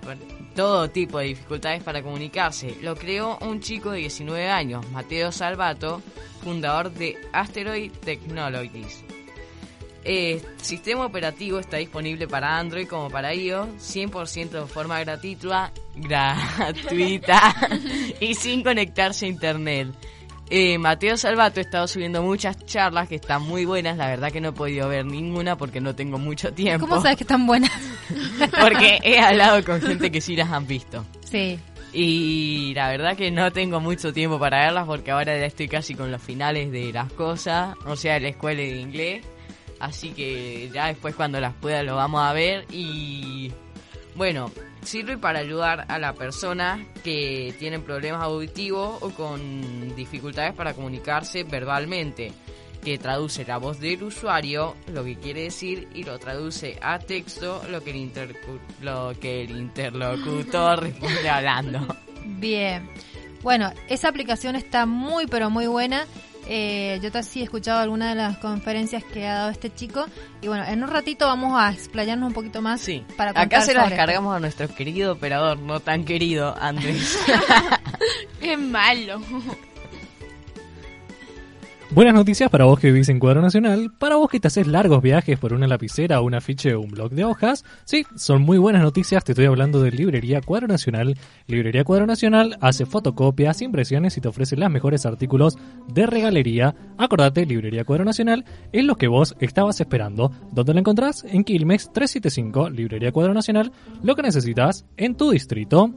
todo tipo de dificultades para comunicarse. Lo creó un chico de 19 años, Mateo Salvato, fundador de Asteroid Technologies. El sistema operativo está disponible para Android como para iOS, 100% de forma gratuita, gratuita y sin conectarse a internet. Eh, Mateo Salvato ha estado subiendo muchas charlas que están muy buenas. La verdad que no he podido ver ninguna porque no tengo mucho tiempo. ¿Cómo sabes que están buenas? Porque he hablado con gente que sí las han visto. Sí. Y la verdad que no tengo mucho tiempo para verlas porque ahora ya estoy casi con los finales de las cosas, o sea, la escuela de inglés. Así que ya después cuando las pueda lo vamos a ver y bueno, sirve para ayudar a la persona que tienen problemas auditivos o con dificultades para comunicarse verbalmente, que traduce la voz del usuario, lo que quiere decir, y lo traduce a texto, lo que el, intercu- lo que el interlocutor responde hablando. Bien. Bueno, esa aplicación está muy, pero muy buena. Eh, yo sí he escuchado algunas de las conferencias que ha dado este chico. Y bueno, en un ratito vamos a explayarnos un poquito más. Sí. Para Acá se la sobre esto. descargamos a nuestro querido operador, no tan querido, Andrés. Qué malo. Buenas noticias para vos que vivís en Cuadro Nacional, para vos que te haces largos viajes por una lapicera, un afiche o un blog de hojas. Sí, son muy buenas noticias, te estoy hablando de Librería Cuadro Nacional. Librería Cuadro Nacional hace fotocopias, impresiones y te ofrece los mejores artículos de regalería. Acordate, Librería Cuadro Nacional es lo que vos estabas esperando. ¿Dónde la encontrás? En Quilmes 375, Librería Cuadro Nacional, lo que necesitas en tu distrito.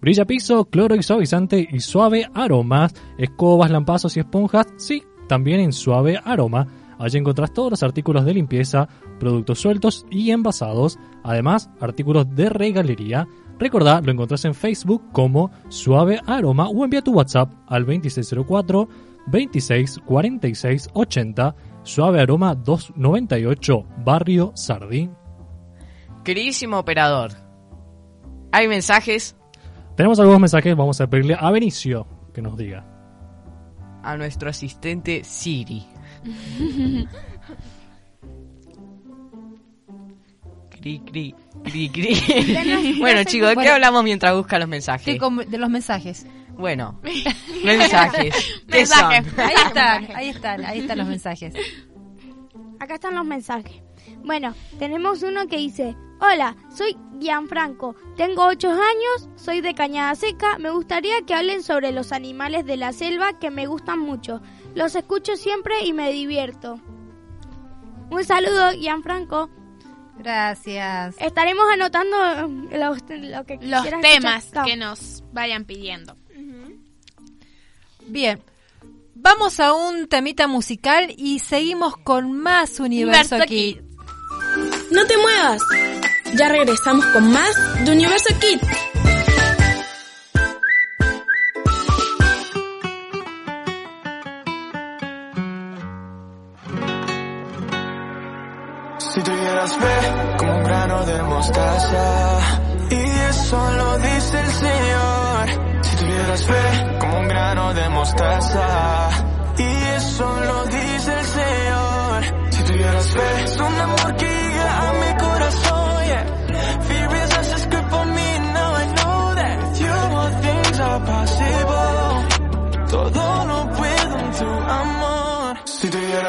Brilla piso, cloro y suavizante y suave aromas, escobas, lampazos y esponjas, sí, también en suave aroma. Allí encontrás todos los artículos de limpieza, productos sueltos y envasados, además artículos de regalería. Recordá, lo encontrás en Facebook como Suave Aroma o envía tu WhatsApp al 2604 2646 80 Suave Aroma 298 Barrio Sardín. Queridísimo operador, ¿hay mensajes? Tenemos algunos mensajes, vamos a pedirle a Benicio que nos diga. A nuestro asistente Siri. Cri, cri, cri, cri. bueno, chicos, ¿de qué Bueno. hablamos mientras busca los mensajes? De los mensajes. Bueno, mensajes. ¿Qué Mensajes. son? Ahí están, ahí están, ahí están los mensajes. Acá están los mensajes. Bueno, tenemos uno que dice, hola, soy Gianfranco, tengo 8 años, soy de Cañada Seca, me gustaría que hablen sobre los animales de la selva que me gustan mucho. Los escucho siempre y me divierto. Un saludo, Gianfranco. Gracias. Estaremos anotando eh, los, lo que Los temas escuchar. que nos vayan pidiendo. Bien. Vamos a un temita musical y seguimos con más Universo Universo Kid. No te muevas. Ya regresamos con más de Universo Kids. Si tuvieras fe como un grano de mostaza, y eso lo dice el Señor. Si tuvieras fe como un grano de mostaza, y eso lo dice el Señor. Si tuvieras fe, es un amor que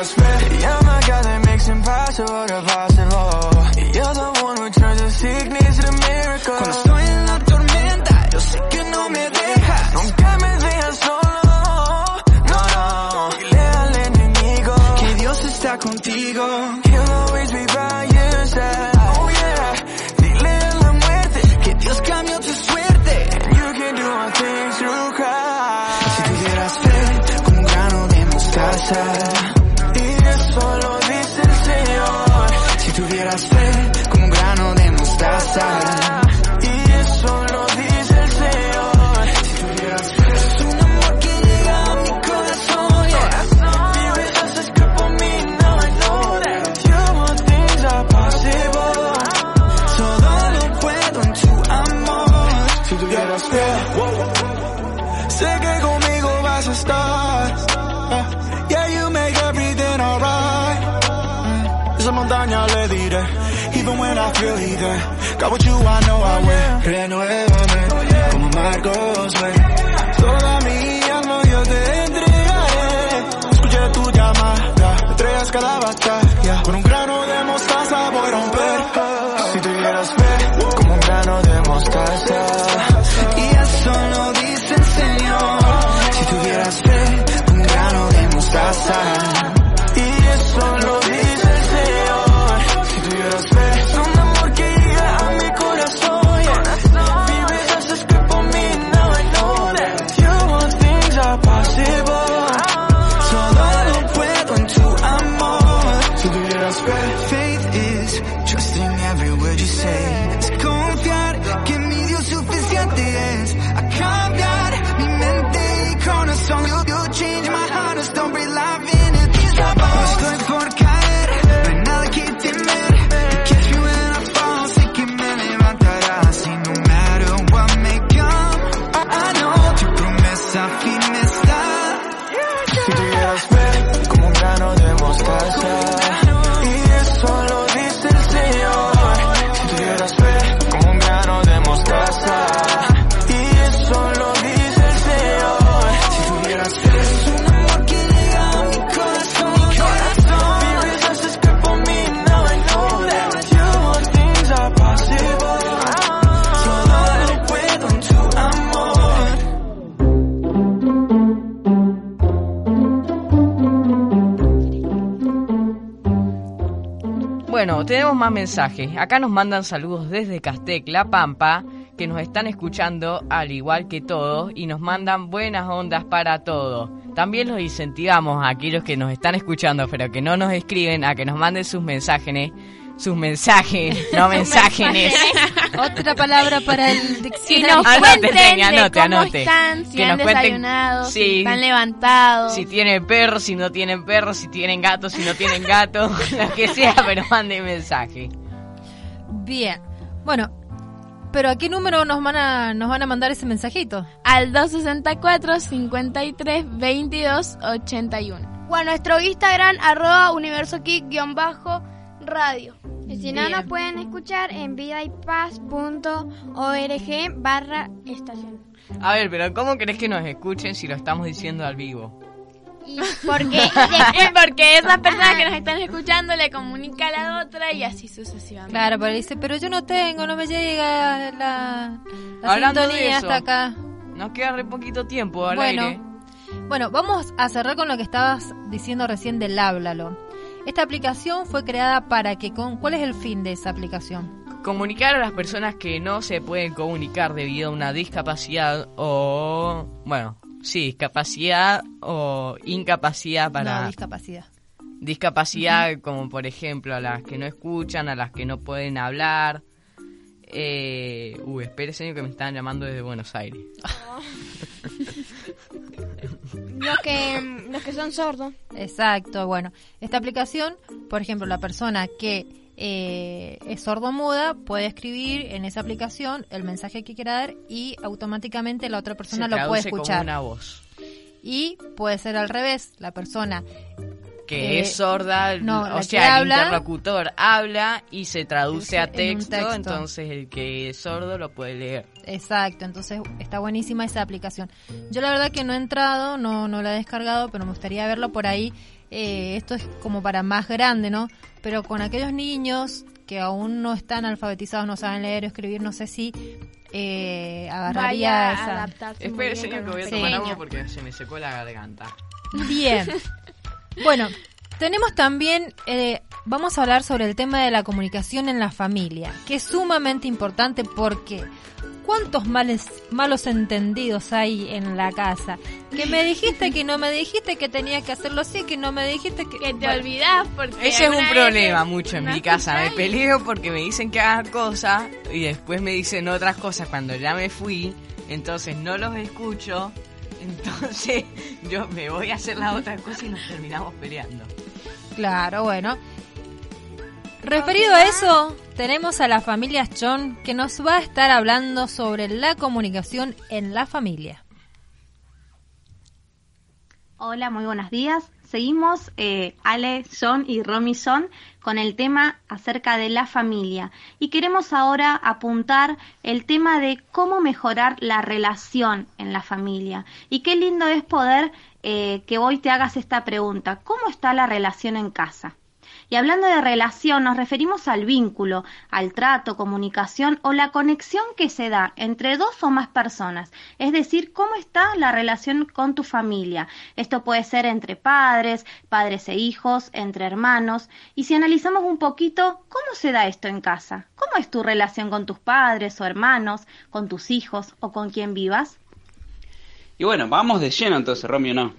Tuvieras fe, yeah, my God, that makes impossible to possible. You're the one who turns the sickness to miracle. Cuando estoy en la tormenta, yo sé que no me dejas. Nunca me dejas solo. No, no. Dile al enemigo que Dios está contigo. Más mensajes. Acá nos mandan saludos desde Castec, La Pampa, que nos están escuchando al igual que todos y nos mandan buenas ondas para todos. También los incentivamos a aquellos que nos están escuchando pero que no nos escriben a que nos manden sus mensajes, sus mensajes, no mensajes. Otra palabra para el Si diccionario. nos Anote, cuenten de anote, cómo anote. están, si Que han nos desayunado, sí. si están levantados. Si tienen perros, si no tienen perros, si tienen gatos, si no tienen gatos, lo que sea, pero manden mensaje. Bien. Bueno, pero ¿a qué número nos van a, nos van a mandar ese mensajito? Al 264 53 22 81. O a nuestro Instagram, arroba universokick-radio. Y si no, nos pueden escuchar en vidaypaz.org barra estación. A ver, pero ¿cómo querés que nos escuchen si lo estamos diciendo al vivo? Y porque Porque esas personas que nos están escuchando le comunica a la otra y así sucesivamente. Claro, pero dice, pero yo no tengo, no me llega la, la Hablando de sintonía eso. hasta acá. Nos queda re poquito tiempo al Bueno, aire. Bueno, vamos a cerrar con lo que estabas diciendo recién del Háblalo. Esta aplicación fue creada para que con ¿cuál es el fin de esa aplicación? Comunicar a las personas que no se pueden comunicar debido a una discapacidad o, bueno, sí, discapacidad o incapacidad para... No, discapacidad. discapacidad como por ejemplo a las que no escuchan, a las que no pueden hablar. Eh, uy, espérense que me están llamando desde Buenos Aires. los que, los que son sordos. Exacto, bueno, esta aplicación, por ejemplo, la persona que eh, es sordomuda puede escribir en esa aplicación el mensaje que quiera dar y automáticamente la otra persona Se lo puede como escuchar. una voz. Y puede ser al revés, la persona que Eh, es sorda, no, o sea, el habla- interlocutor habla y se traduce a En texto, entonces el que es sordo lo puede leer. Exacto, entonces está buenísima esa aplicación. Yo la verdad que no he entrado, no, no la he descargado, pero me gustaría verlo por ahí. Eh, esto es como para más grande, ¿no? Pero con aquellos niños que aún no están alfabetizados, no saben leer o escribir, no sé si eh, agarraría Vaya esa... Espera, señor, que voy a tomar agua porque se me secó la garganta. Bien. Bueno, tenemos también, eh, vamos a hablar sobre el tema de la comunicación en la familia, que es sumamente importante porque ¿cuántos males, malos entendidos hay en la casa? Que me dijiste, que no me dijiste, que tenía que hacerlo así, que no me dijiste, que... Que te Bueno, olvidás porque... Ese es un problema mucho en mi casa. Me peleo porque me dicen que haga cosas y después me dicen otras cosas cuando ya me fui. Entonces no los escucho. Entonces yo me voy a hacer la otra cosa y nos terminamos peleando. Claro, bueno. Referido a eso, tenemos a la familia John que nos va a estar hablando sobre la comunicación en la familia. Hola, muy buenos días. Seguimos eh, Ale, John y Romy John con el tema acerca de la familia y queremos ahora apuntar el tema de cómo mejorar la relación en la familia. Y qué lindo es poder eh, que hoy te hagas esta pregunta, ¿cómo está la relación en casa? Y hablando de relación, nos referimos al vínculo, al trato, comunicación o la conexión que se da entre dos o más personas. Es decir, cómo está la relación con tu familia. Esto puede ser entre padres, padres e hijos, entre hermanos. Y si analizamos un poquito, ¿cómo se da esto en casa? ¿Cómo es tu relación con tus padres o hermanos, con tus hijos o con quien vivas? Y bueno, vamos de lleno entonces, Romeo, ¿no?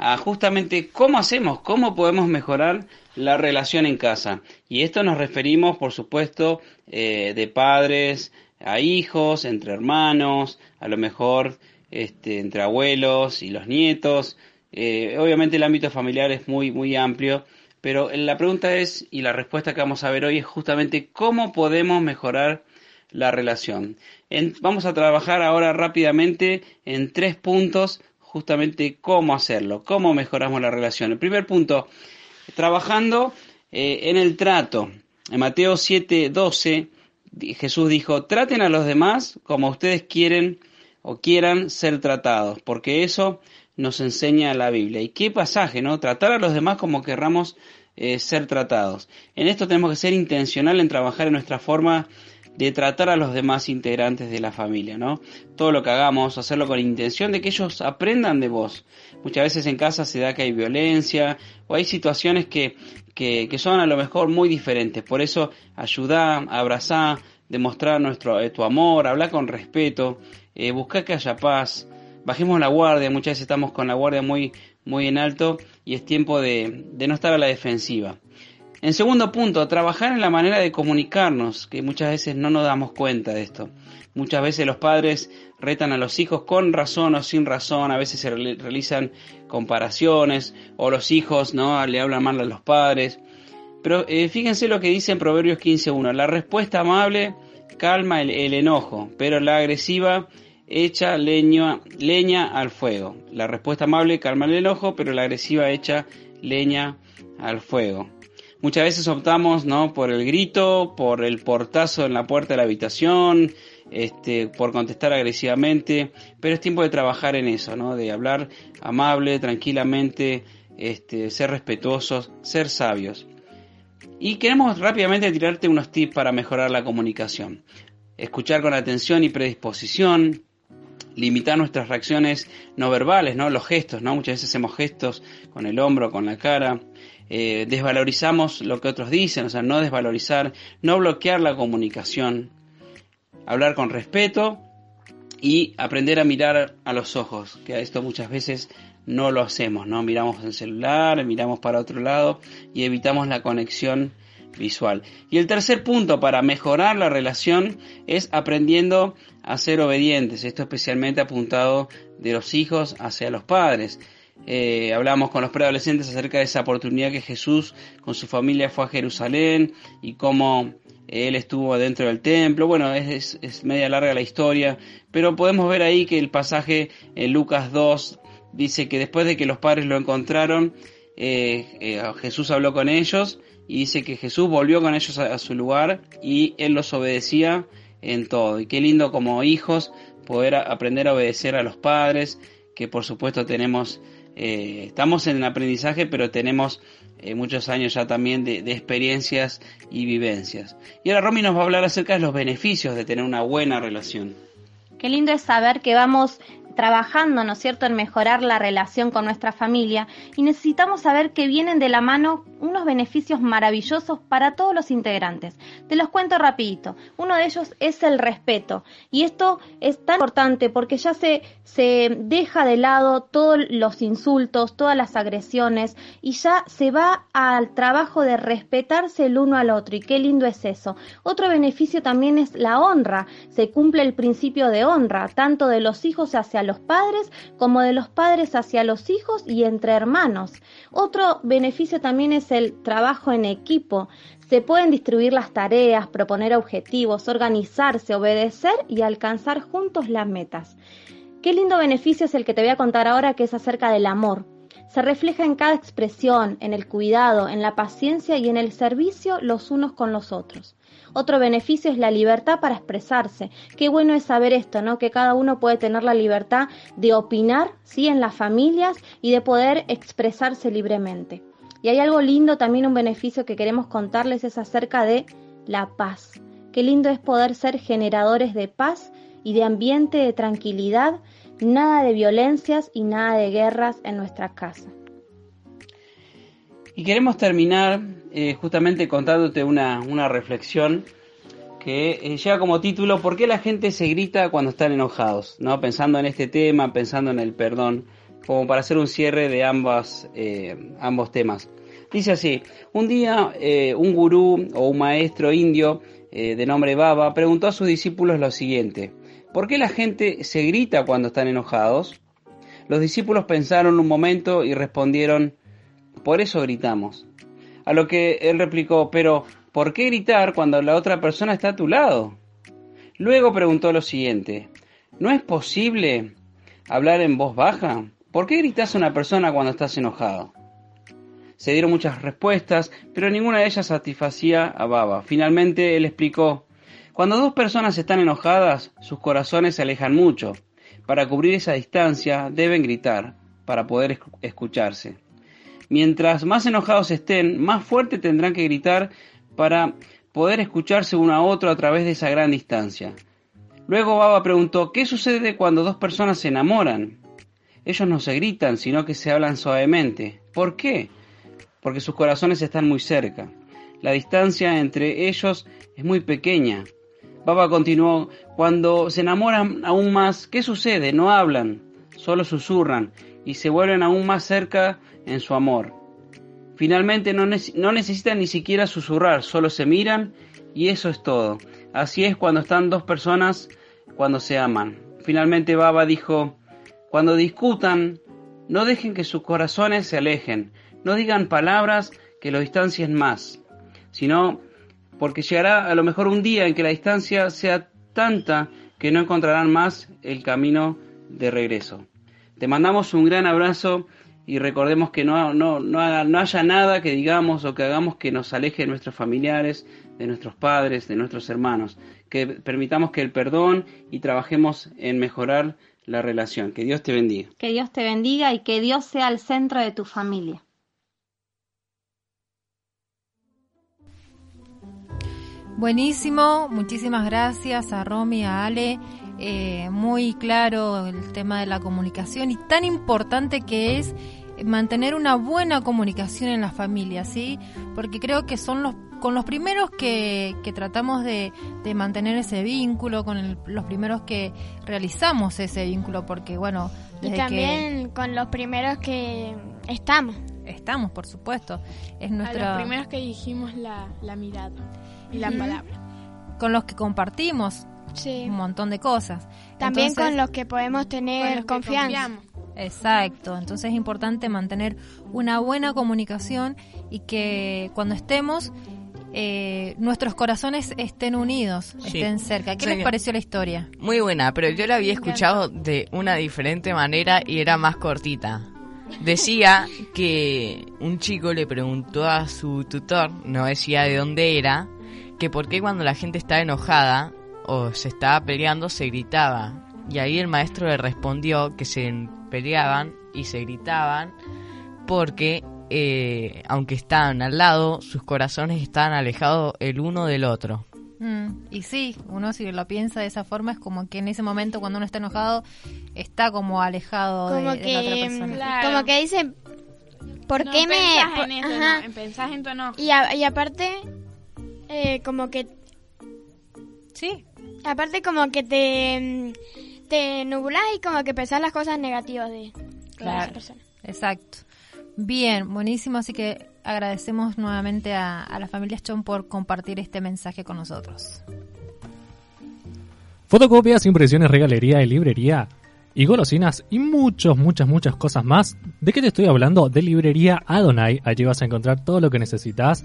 A justamente cómo hacemos, cómo podemos mejorar la relación en casa. Y esto nos referimos, por supuesto, eh, de padres a hijos, entre hermanos, a lo mejor este, entre abuelos y los nietos. Eh, obviamente el ámbito familiar es muy, muy amplio, pero la pregunta es, y la respuesta que vamos a ver hoy es justamente cómo podemos mejorar la relación. Vamos a trabajar ahora rápidamente en tres puntos, justamente cómo hacerlo, cómo mejoramos la relación. El primer punto, trabajando eh, en el trato. En Mateo 7:12 di- Jesús dijo, traten a los demás como ustedes quieren o quieran ser tratados, porque eso nos enseña la Biblia. ¿Y qué pasaje, no? Tratar a los demás como querramos eh, ser tratados. En esto tenemos que ser intencional en trabajar en nuestra forma de tratar a los demás integrantes de la familia, ¿no? Todo lo que hagamos, hacerlo con intención de que ellos aprendan de vos. Muchas veces en casa se da que hay violencia o hay situaciones que, que, que son a lo mejor muy diferentes. Por eso ayudar, abrazar, demostrar nuestro, eh, tu amor, hablar con respeto, eh, buscar que haya paz. Bajemos la guardia, muchas veces estamos con la guardia muy, muy en alto y es tiempo de, de no estar a la defensiva. En segundo punto, trabajar en la manera de comunicarnos, que muchas veces no nos damos cuenta de esto. Muchas veces los padres retan a los hijos con razón o sin razón, a veces se reali- realizan comparaciones, o los hijos no le hablan mal a los padres. Pero eh, fíjense lo que dice en Proverbios 15.1, la respuesta amable calma el, enojo, pero la agresiva echa leña al fuego. La respuesta amable calma el enojo, pero la agresiva echa leña al fuego. Muchas veces optamos, ¿no? Por el grito, por el portazo en la puerta de la habitación, este, por contestar agresivamente, pero es tiempo de trabajar en eso, ¿no? De hablar amable, tranquilamente, este, ser respetuosos, ser sabios. Y queremos rápidamente tirarte unos tips para mejorar la comunicación. Escuchar con atención y predisposición, limitar nuestras reacciones no verbales, ¿no? Los gestos, ¿no? Muchas veces hacemos gestos con el hombro, con la cara. Eh, desvalorizamos lo que otros dicen, o sea, no desvalorizar, no bloquear la comunicación. Hablar con respeto y aprender a mirar a los ojos, que a esto muchas veces no lo hacemos, ¿no? Miramos el celular, miramos para otro lado y evitamos la conexión visual. Y el tercer punto para mejorar la relación es aprendiendo a ser obedientes, esto especialmente apuntado de los hijos hacia los padres. Eh, hablamos con los preadolescentes acerca de esa oportunidad que Jesús con su familia fue a Jerusalén y cómo él estuvo dentro del templo. Bueno, es, es, media larga la historia, pero podemos ver ahí que el pasaje en Lucas 2 dice que después de que los padres lo encontraron, eh, eh, Jesús habló con ellos y dice que Jesús volvió con ellos a, a, su lugar y él los obedecía en todo. Y qué lindo como hijos poder aprender a obedecer a los padres, que por supuesto tenemos, eh, estamos en el aprendizaje, pero tenemos eh, muchos años ya también de, de, experiencias y vivencias. Y ahora Romy nos va a hablar acerca de los beneficios de tener una buena relación. Qué lindo es saber que vamos trabajando, ¿no es cierto?, en mejorar la relación con nuestra familia y necesitamos saber que vienen de la mano unos beneficios maravillosos para todos los integrantes. Te los cuento rapidito. Uno de ellos es el respeto y esto es tan importante porque ya se, se deja de lado todos los insultos, todas las agresiones y ya se va al trabajo de respetarse el uno al otro y qué lindo es eso. Otro beneficio también es la honra. Se cumple el principio de honra, tanto de los hijos hacia los padres como de los padres hacia los hijos y entre hermanos. Otro beneficio también es el trabajo en equipo. Se pueden distribuir las tareas, proponer objetivos, organizarse, obedecer y alcanzar juntos las metas. Qué lindo beneficio es el que te voy a contar ahora que es acerca del amor. Se refleja en cada expresión, en el cuidado, en la paciencia y en el servicio los unos con los otros. Otro beneficio es la libertad para expresarse. Qué bueno es saber esto, ¿no? Que cada uno puede tener la libertad de opinar, sí, en las familias y de poder expresarse libremente. Y hay algo lindo también, un beneficio que queremos contarles es acerca de la paz. Qué lindo es poder ser generadores de paz y de ambiente de tranquilidad, nada de violencias y nada de guerras en nuestra casa. Y queremos terminar eh, justamente contándote una, una reflexión que eh, lleva como título ¿Por qué la gente se grita cuando están enojados? ¿no? Pensando en este tema, pensando en el perdón, como para hacer un cierre de ambas, eh, ambos temas. Dice así, un día un gurú o un maestro indio de nombre Baba preguntó a sus discípulos lo siguiente, ¿por qué la gente se grita cuando están enojados? Los discípulos pensaron un momento y respondieron, por eso gritamos. A lo que él replicó, pero ¿por qué gritar cuando la otra persona está a tu lado? Luego preguntó lo siguiente, ¿no es posible hablar en voz baja? ¿Por qué gritas a una persona cuando estás enojado? Se dieron muchas respuestas, pero ninguna de ellas satisfacía a Baba. Finalmente él explicó, cuando dos personas están enojadas, sus corazones se alejan mucho. Para cubrir esa distancia deben gritar, para poder escucharse. Mientras más enojados estén, más fuerte tendrán que gritar para poder escucharse uno a otro a través de esa gran distancia. Luego Baba preguntó, ¿qué sucede cuando dos personas se enamoran? Ellos no se gritan, sino que se hablan suavemente. ¿Por qué? Porque sus corazones están muy cerca. La distancia entre ellos es muy pequeña. Baba continuó, cuando se enamoran aún más, ¿qué sucede? No hablan, solo susurran y se vuelven aún más cerca en su amor. Finalmente no, no necesitan ni siquiera susurrar, solo se miran y eso es todo. Así es cuando están dos personas cuando se aman. Finalmente Baba dijo, cuando discutan, no dejen que sus corazones se alejen, no digan palabras que los distancien más, sino porque llegará a lo mejor un día en que la distancia sea tanta que no encontrarán más el camino de regreso. Te mandamos un gran abrazo y recordemos que no, no, no, no haya nada que digamos o que hagamos que nos aleje de nuestros familiares, de nuestros padres, de nuestros hermanos. Que permitamos que el perdón y trabajemos en mejorar la relación. Que Dios te bendiga. Que Dios te bendiga y que Dios sea el centro de tu familia. Buenísimo, muchísimas gracias a Romy, a Ale. Eh, muy claro el tema de la comunicación y tan importante que es mantener una buena comunicación en la familia, ¿sí? Porque creo que son los con los primeros que, que tratamos de, de, mantener ese vínculo, con el, los primeros que realizamos ese vínculo, porque bueno... Y también que, con los primeros que estamos. Estamos, por supuesto. Es nuestra... A los primeros que dijimos la, la mirada y la uh -huh. palabra. Con los que compartimos sí. un montón de cosas. También Entonces, con los que podemos tener confianza. Exacto, entonces es importante mantener una buena comunicación y que cuando estemos eh, nuestros corazones estén unidos, Sí. estén cerca. ¿Qué Sí. les pareció la historia? Muy buena, pero yo la había escuchado de una diferente manera y era más cortita. Decía que un chico le preguntó a su tutor, no decía de dónde era, que por qué cuando la gente estaba enojada o se estaba peleando se gritaba. Y ahí el maestro le respondió que se peleaban y se gritaban porque eh, aunque estaban al lado, sus corazones estaban alejados el uno del otro. Mm, y sí, uno si lo piensa de esa forma es como que en ese momento cuando uno está enojado está como alejado de- Como de, la otra que, persona. Claro. como que dice, ¿por No qué me...? pensás en eso, ajá. no, pensás en tu enojo. Y, a- y aparte, eh, como que... Sí. Aparte como que te, te nublás y como que pensás las cosas negativas de, esa Claro, persona. exacto. Bien, buenísimo, así que agradecemos nuevamente a, a la familia Chon por compartir este mensaje con nosotros. Fotocopias, impresiones, regalería y librería y golosinas y muchas, muchas, muchas cosas más. ¿De qué te estoy hablando? De librería Adonai. Allí vas a encontrar todo lo que necesitas.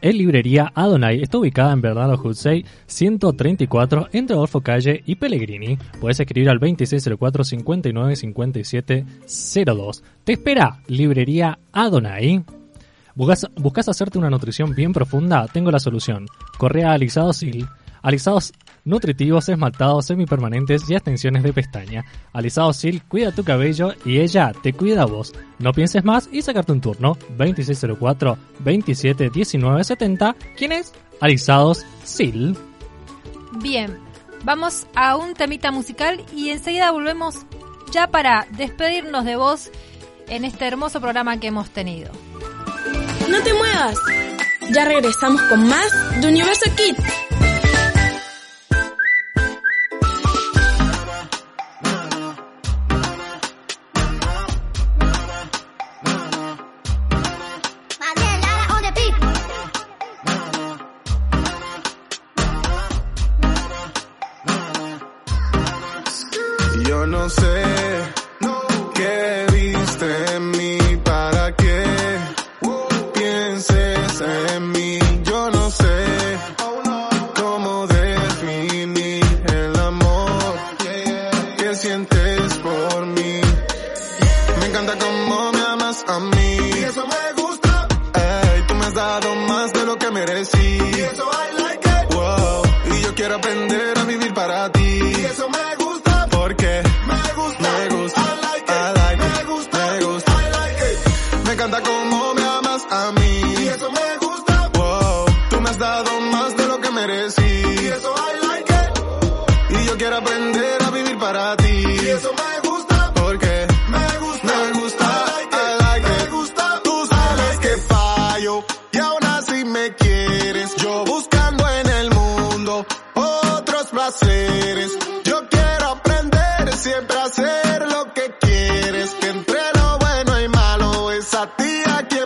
En librería Adonai está ubicada en Bernardo Hussey 134 entre Adolfo Calle y Pellegrini. Puedes escribir al 2604 59 57 02. Te espera librería Adonai. ¿Buscas, buscas hacerte una nutrición bien profunda? Tengo la solución. Correa alisados y alisados nutritivos, esmaltados, semipermanentes y extensiones de pestaña. Alisados Sil cuida tu cabello y ella te cuida a vos. No pienses más y sacarte un turno. 2604 27 19 70. ¿Quién es? Alisados Sil. Bien, vamos a un temita musical y enseguida volvemos ya para despedirnos de vos en este hermoso programa que hemos tenido. No te muevas. Ya regresamos con más de Universo Kids.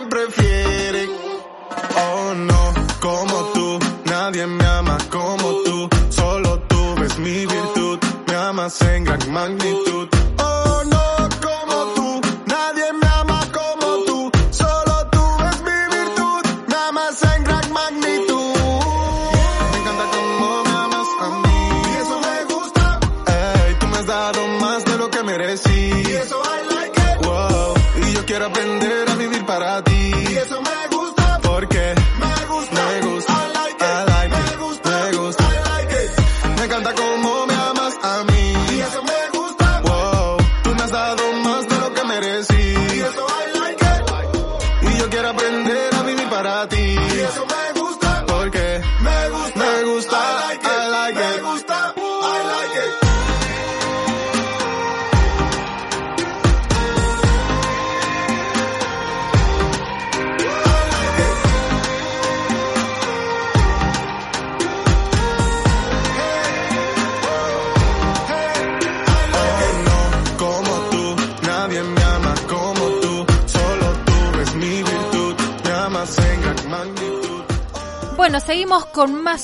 Prefiere. Oh no, como tú, nadie me ama como tú. Solo tú ves mi virtud, me amas en gran magnitud.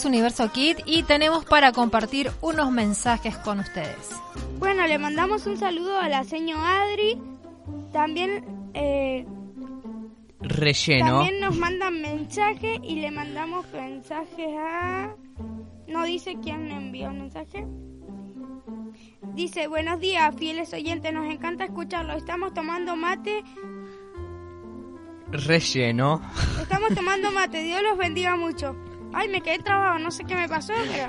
Universo Kid y tenemos para compartir unos mensajes con ustedes. Bueno, le mandamos un saludo a la seño Adri. También eh, relleno. También nos mandan mensajes y le mandamos mensajes a... No dice quién le envió el mensaje. Dice, buenos días, fieles oyentes, nos encanta escucharlo. Estamos tomando mate, Relleno. estamos tomando mate, Dios los bendiga mucho. Ay, me quedé trabado, no sé qué me pasó, pero...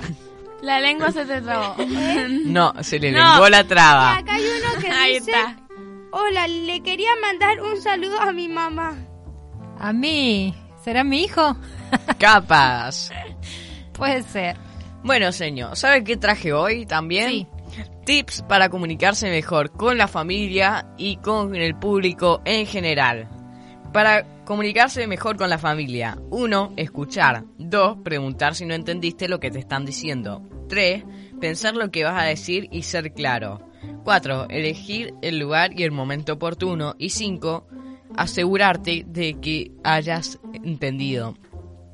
La lengua se te trabó. No, se le No. lenguó la traba. Y acá hay uno que Ahí dice, está. hola, le quería mandar un saludo a mi mamá. A mí. ¿Será mi hijo? Capaz. Puede ser. Bueno, señor, ¿sabe qué traje hoy también? Sí. Tips para comunicarse mejor con la familia y con el público en general. Para comunicarse mejor con la familia. 1. Escuchar. 2. Preguntar si no entendiste lo que te están diciendo. 3. Pensar lo que vas a decir y ser claro. 4. Elegir el lugar y el momento oportuno. Y 5. Asegurarte de que hayas entendido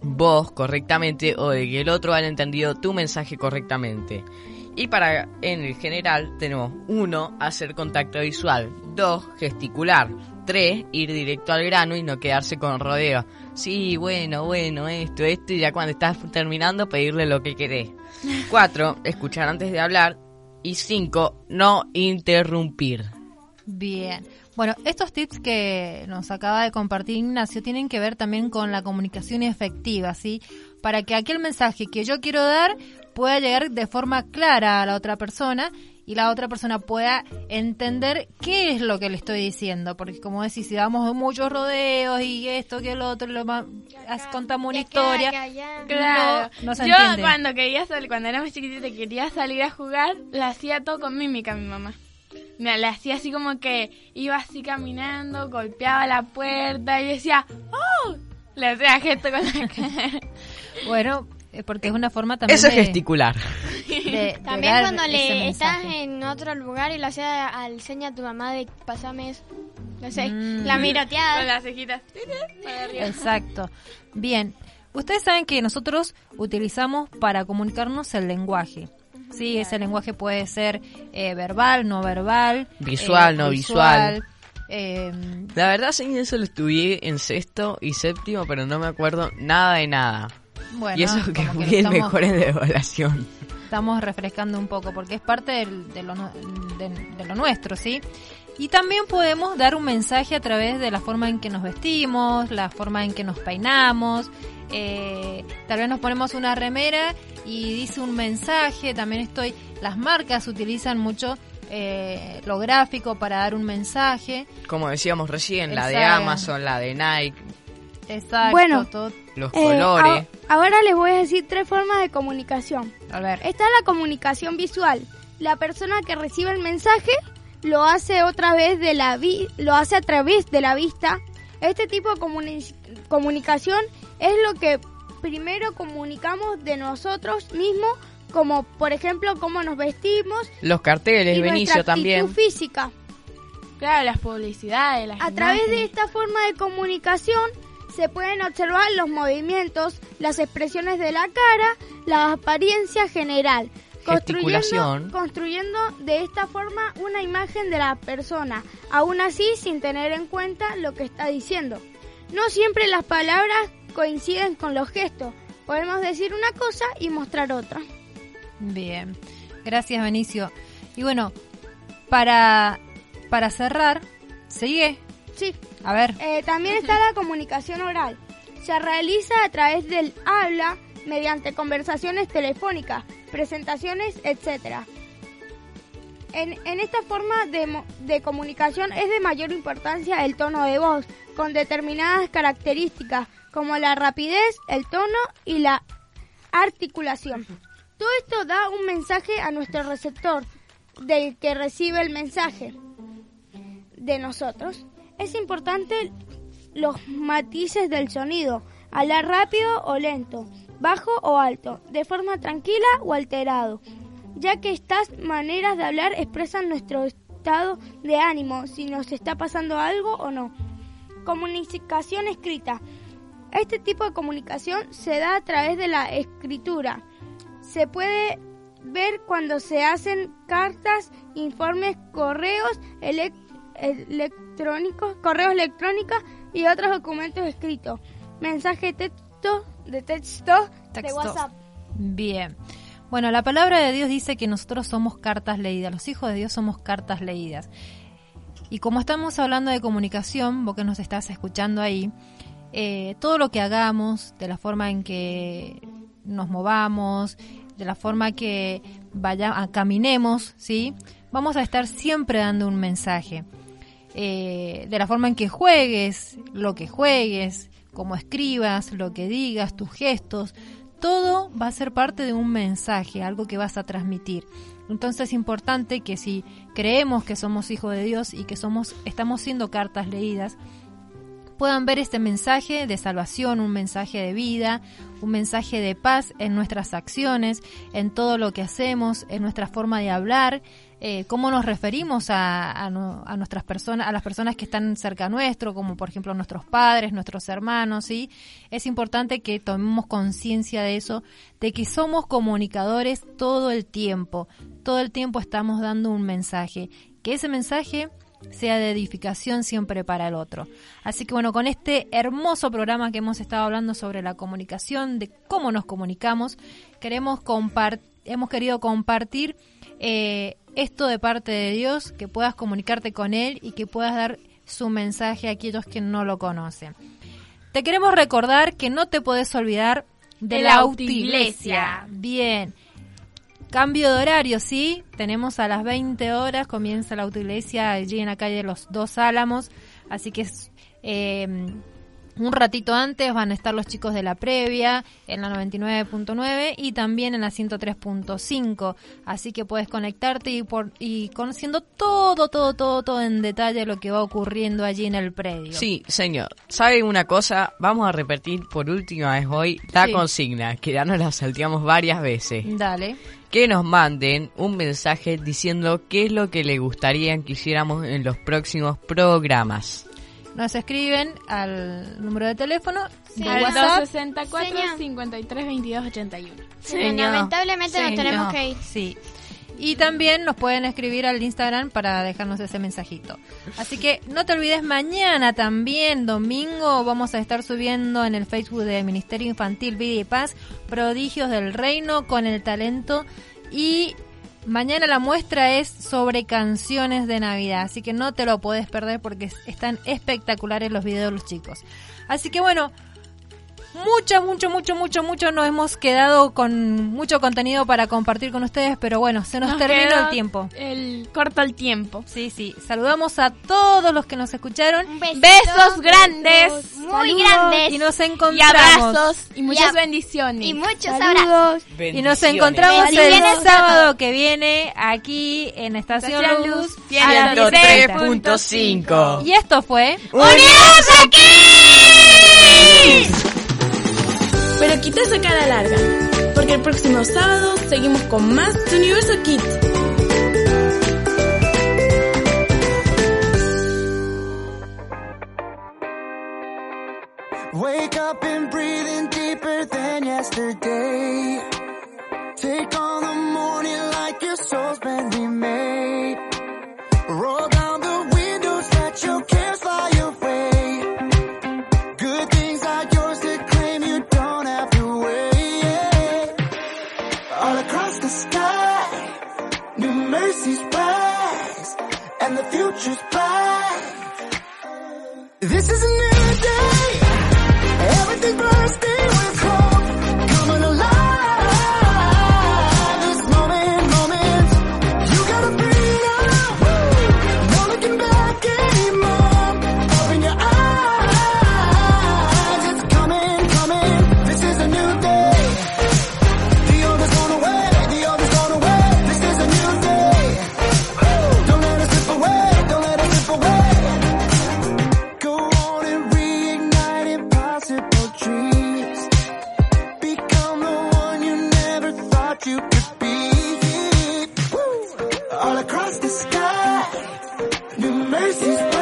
vos correctamente o de que el otro haya entendido tu mensaje correctamente. Y para, en el general, tenemos 1. Hacer contacto visual. 2. Gesticular. 3. Ir directo al grano y no quedarse con rodeo. Sí, bueno, bueno, esto, esto, y ya cuando estás terminando pedirle lo que querés. 4. Escuchar antes de hablar. Y 5. No interrumpir. Bien. Bueno, estos tips que nos acaba de compartir Ignacio tienen que ver también con la comunicación efectiva, ¿sí? Para que aquel mensaje que yo quiero dar pueda llegar de forma clara a la otra persona y la otra persona pueda entender qué es lo que le estoy diciendo. Porque como decís, si damos muchos rodeos y esto que el otro, lo as- contamos una historia, Claro. no, no se Yo entiende. cuando quería salir, cuando era más chiquitita y quería salir a jugar, la hacía todo con mímica mi mamá. Me la hacía así como que iba así caminando, golpeaba la puerta y decía, ¡Oh! Le hacía gesto con la cara. Bueno, porque es una forma también Eso es de- gesticular. de- de También cuando le estás en otro lugar y lo hacía al seña a tu mamá de pasame eso. No sé, Mm. la miroteada. Con las cejitas. para arriba. Exacto. Bien. Ustedes saben que nosotros utilizamos para comunicarnos el lenguaje. Sí, ese lenguaje puede ser eh, verbal, no verbal. Visual, eh, no visual. eh, La verdad, sí, eso lo estudié en sexto y séptimo, pero no me acuerdo nada de nada. Bueno, y eso que fui el estamos- mejor en la evaluación. estamos refrescando un poco porque es parte del- de, lo, de- de lo nuestro, ¿sí? Y también podemos dar un mensaje a través de la forma en que nos vestimos, la forma en que nos peinamos. eh, tal vez nos ponemos una remera y dice un mensaje. También estoy. Las marcas utilizan mucho eh, lo gráfico para dar un mensaje. Como decíamos recién, la de. Amazon, la de Nike, Exacto. Bueno, los Eh, colores. a- ahora les voy a decir tres formas de comunicación. A ver. Está la comunicación visual. La persona que recibe el mensaje lo hace otra vez de la vi lo hace a través de la vista. Este tipo de comuni- comunicación es lo que primero comunicamos de nosotros mismos, como por ejemplo cómo nos vestimos Los carteles, y Benicio nuestra también. física. Claro, las publicidades, las A través de esta forma de comunicación se pueden observar los movimientos, las expresiones de la cara, la apariencia general, construyendo, construyendo de esta forma una imagen de la persona, aún así sin tener en cuenta lo que está diciendo. No siempre las palabras coinciden con los gestos, podemos decir una cosa y mostrar otra. Bien, gracias Benicio. Y bueno, para, para cerrar, sigue. Sí. A ver. Eh, también está la comunicación oral. Se realiza a través del habla, mediante conversaciones telefónicas, presentaciones, etc. En, en esta forma de, de comunicación es de mayor importancia el tono de voz, con determinadas características como la rapidez, el tono y la articulación. Todo esto da un mensaje a nuestro receptor, del que recibe el mensaje de nosotros. Es importante los matices del sonido, hablar rápido o lento, bajo o alto, de forma tranquila o alterado, ya que estas maneras de hablar expresan nuestro estado de ánimo, si nos está pasando algo o no. Comunicación escrita. Este tipo de comunicación se da a través de la escritura. Se puede ver cuando se hacen cartas, informes, correos elec- electrónicos, correos electrónicos, y otros documentos escritos. Mensaje de texto, de texto, de Texto. WhatsApp. Bien. Bueno, la palabra de Dios dice que nosotros somos cartas leídas, los hijos de Dios somos cartas leídas. Y como estamos hablando de comunicación, vos que nos estás escuchando ahí, eh, todo lo que hagamos, de la forma en que nos movamos, de la forma que vaya, a- caminemos, ¿sí? Vamos a estar siempre dando un mensaje. Eh, de la forma en que juegues, lo que juegues, cómo escribas, lo que digas, tus gestos, todo va a ser parte de un mensaje, algo que vas a transmitir. Entonces es importante que si creemos que somos hijos de Dios y que somos, estamos siendo cartas leídas, puedan ver este mensaje de salvación, un mensaje de vida, un mensaje de paz en nuestras acciones, en todo lo que hacemos, en nuestra forma de hablar, eh, cómo nos referimos a, nuestras personas, a las personas que están cerca nuestro, como por ejemplo nuestros padres, nuestros hermanos, ¿sí? Es importante que tomemos conciencia de eso, de que somos comunicadores todo el tiempo, todo el tiempo estamos dando un mensaje, que ese mensaje sea de edificación siempre para el otro. Así que bueno, con este hermoso programa que hemos estado hablando sobre la comunicación, de cómo nos comunicamos, queremos hemos querido compartir eh, esto de parte de Dios, que puedas comunicarte con Él y que puedas dar su mensaje a aquellos que no lo conocen. Te queremos recordar que no te podés olvidar de, la autoiglesia. Bien. Cambio de horario, ¿sí? Tenemos a las 20 horas, comienza la autoiglesia allí en la calle de los Dos Álamos, así que eh, un ratito antes van a estar los chicos de la previa en la 99.9 y también en la 103.5, así que puedes conectarte y, por, y conociendo todo, todo, todo, todo en detalle lo que va ocurriendo allí en el predio. Sí, señor. ¿Sabe una cosa? Vamos a repetir por última vez hoy la Sí. consigna, que ya nos la salteamos varias veces. Dale. Que nos manden un mensaje diciendo qué es lo que le gustaría que hiciéramos en los próximos programas. Nos escriben al número de teléfono de Al WhatsApp. 264 Señor. 53 22 81. Señor. Lamentablemente nos tenemos que ir. Sí. Y también nos pueden escribir al Instagram para dejarnos ese mensajito. Así que no te olvides, mañana también, domingo, vamos a estar subiendo en el Facebook del Ministerio Infantil Vida y Paz Prodigios del Reino con el talento. Y mañana la muestra es sobre canciones de Navidad. Así que no te lo puedes perder porque están espectaculares los videos de los chicos. Así que bueno, mucho, mucho, mucho, mucho, mucho nos hemos quedado con mucho contenido para compartir con ustedes, pero bueno, se nos, Nos terminó el tiempo. El corto el tiempo. Sí, sí. Saludamos a todos los que nos escucharon. Besos grandes. Muy Saludos. grandes. Y nos Y encontramos. abrazos y muchas Y ab- bendiciones. Y muchos Saludos. Y nos encontramos el sábado que viene aquí en Estación Estación Luz Luz, a las 10:30. 103.5. Y esto fue ¡Unidos aquí! Pero quita esa cara larga, porque el próximo sábado seguimos con más de Universo Kids. Wake up and breathe in deeper than yesterday. the sky. New mercies.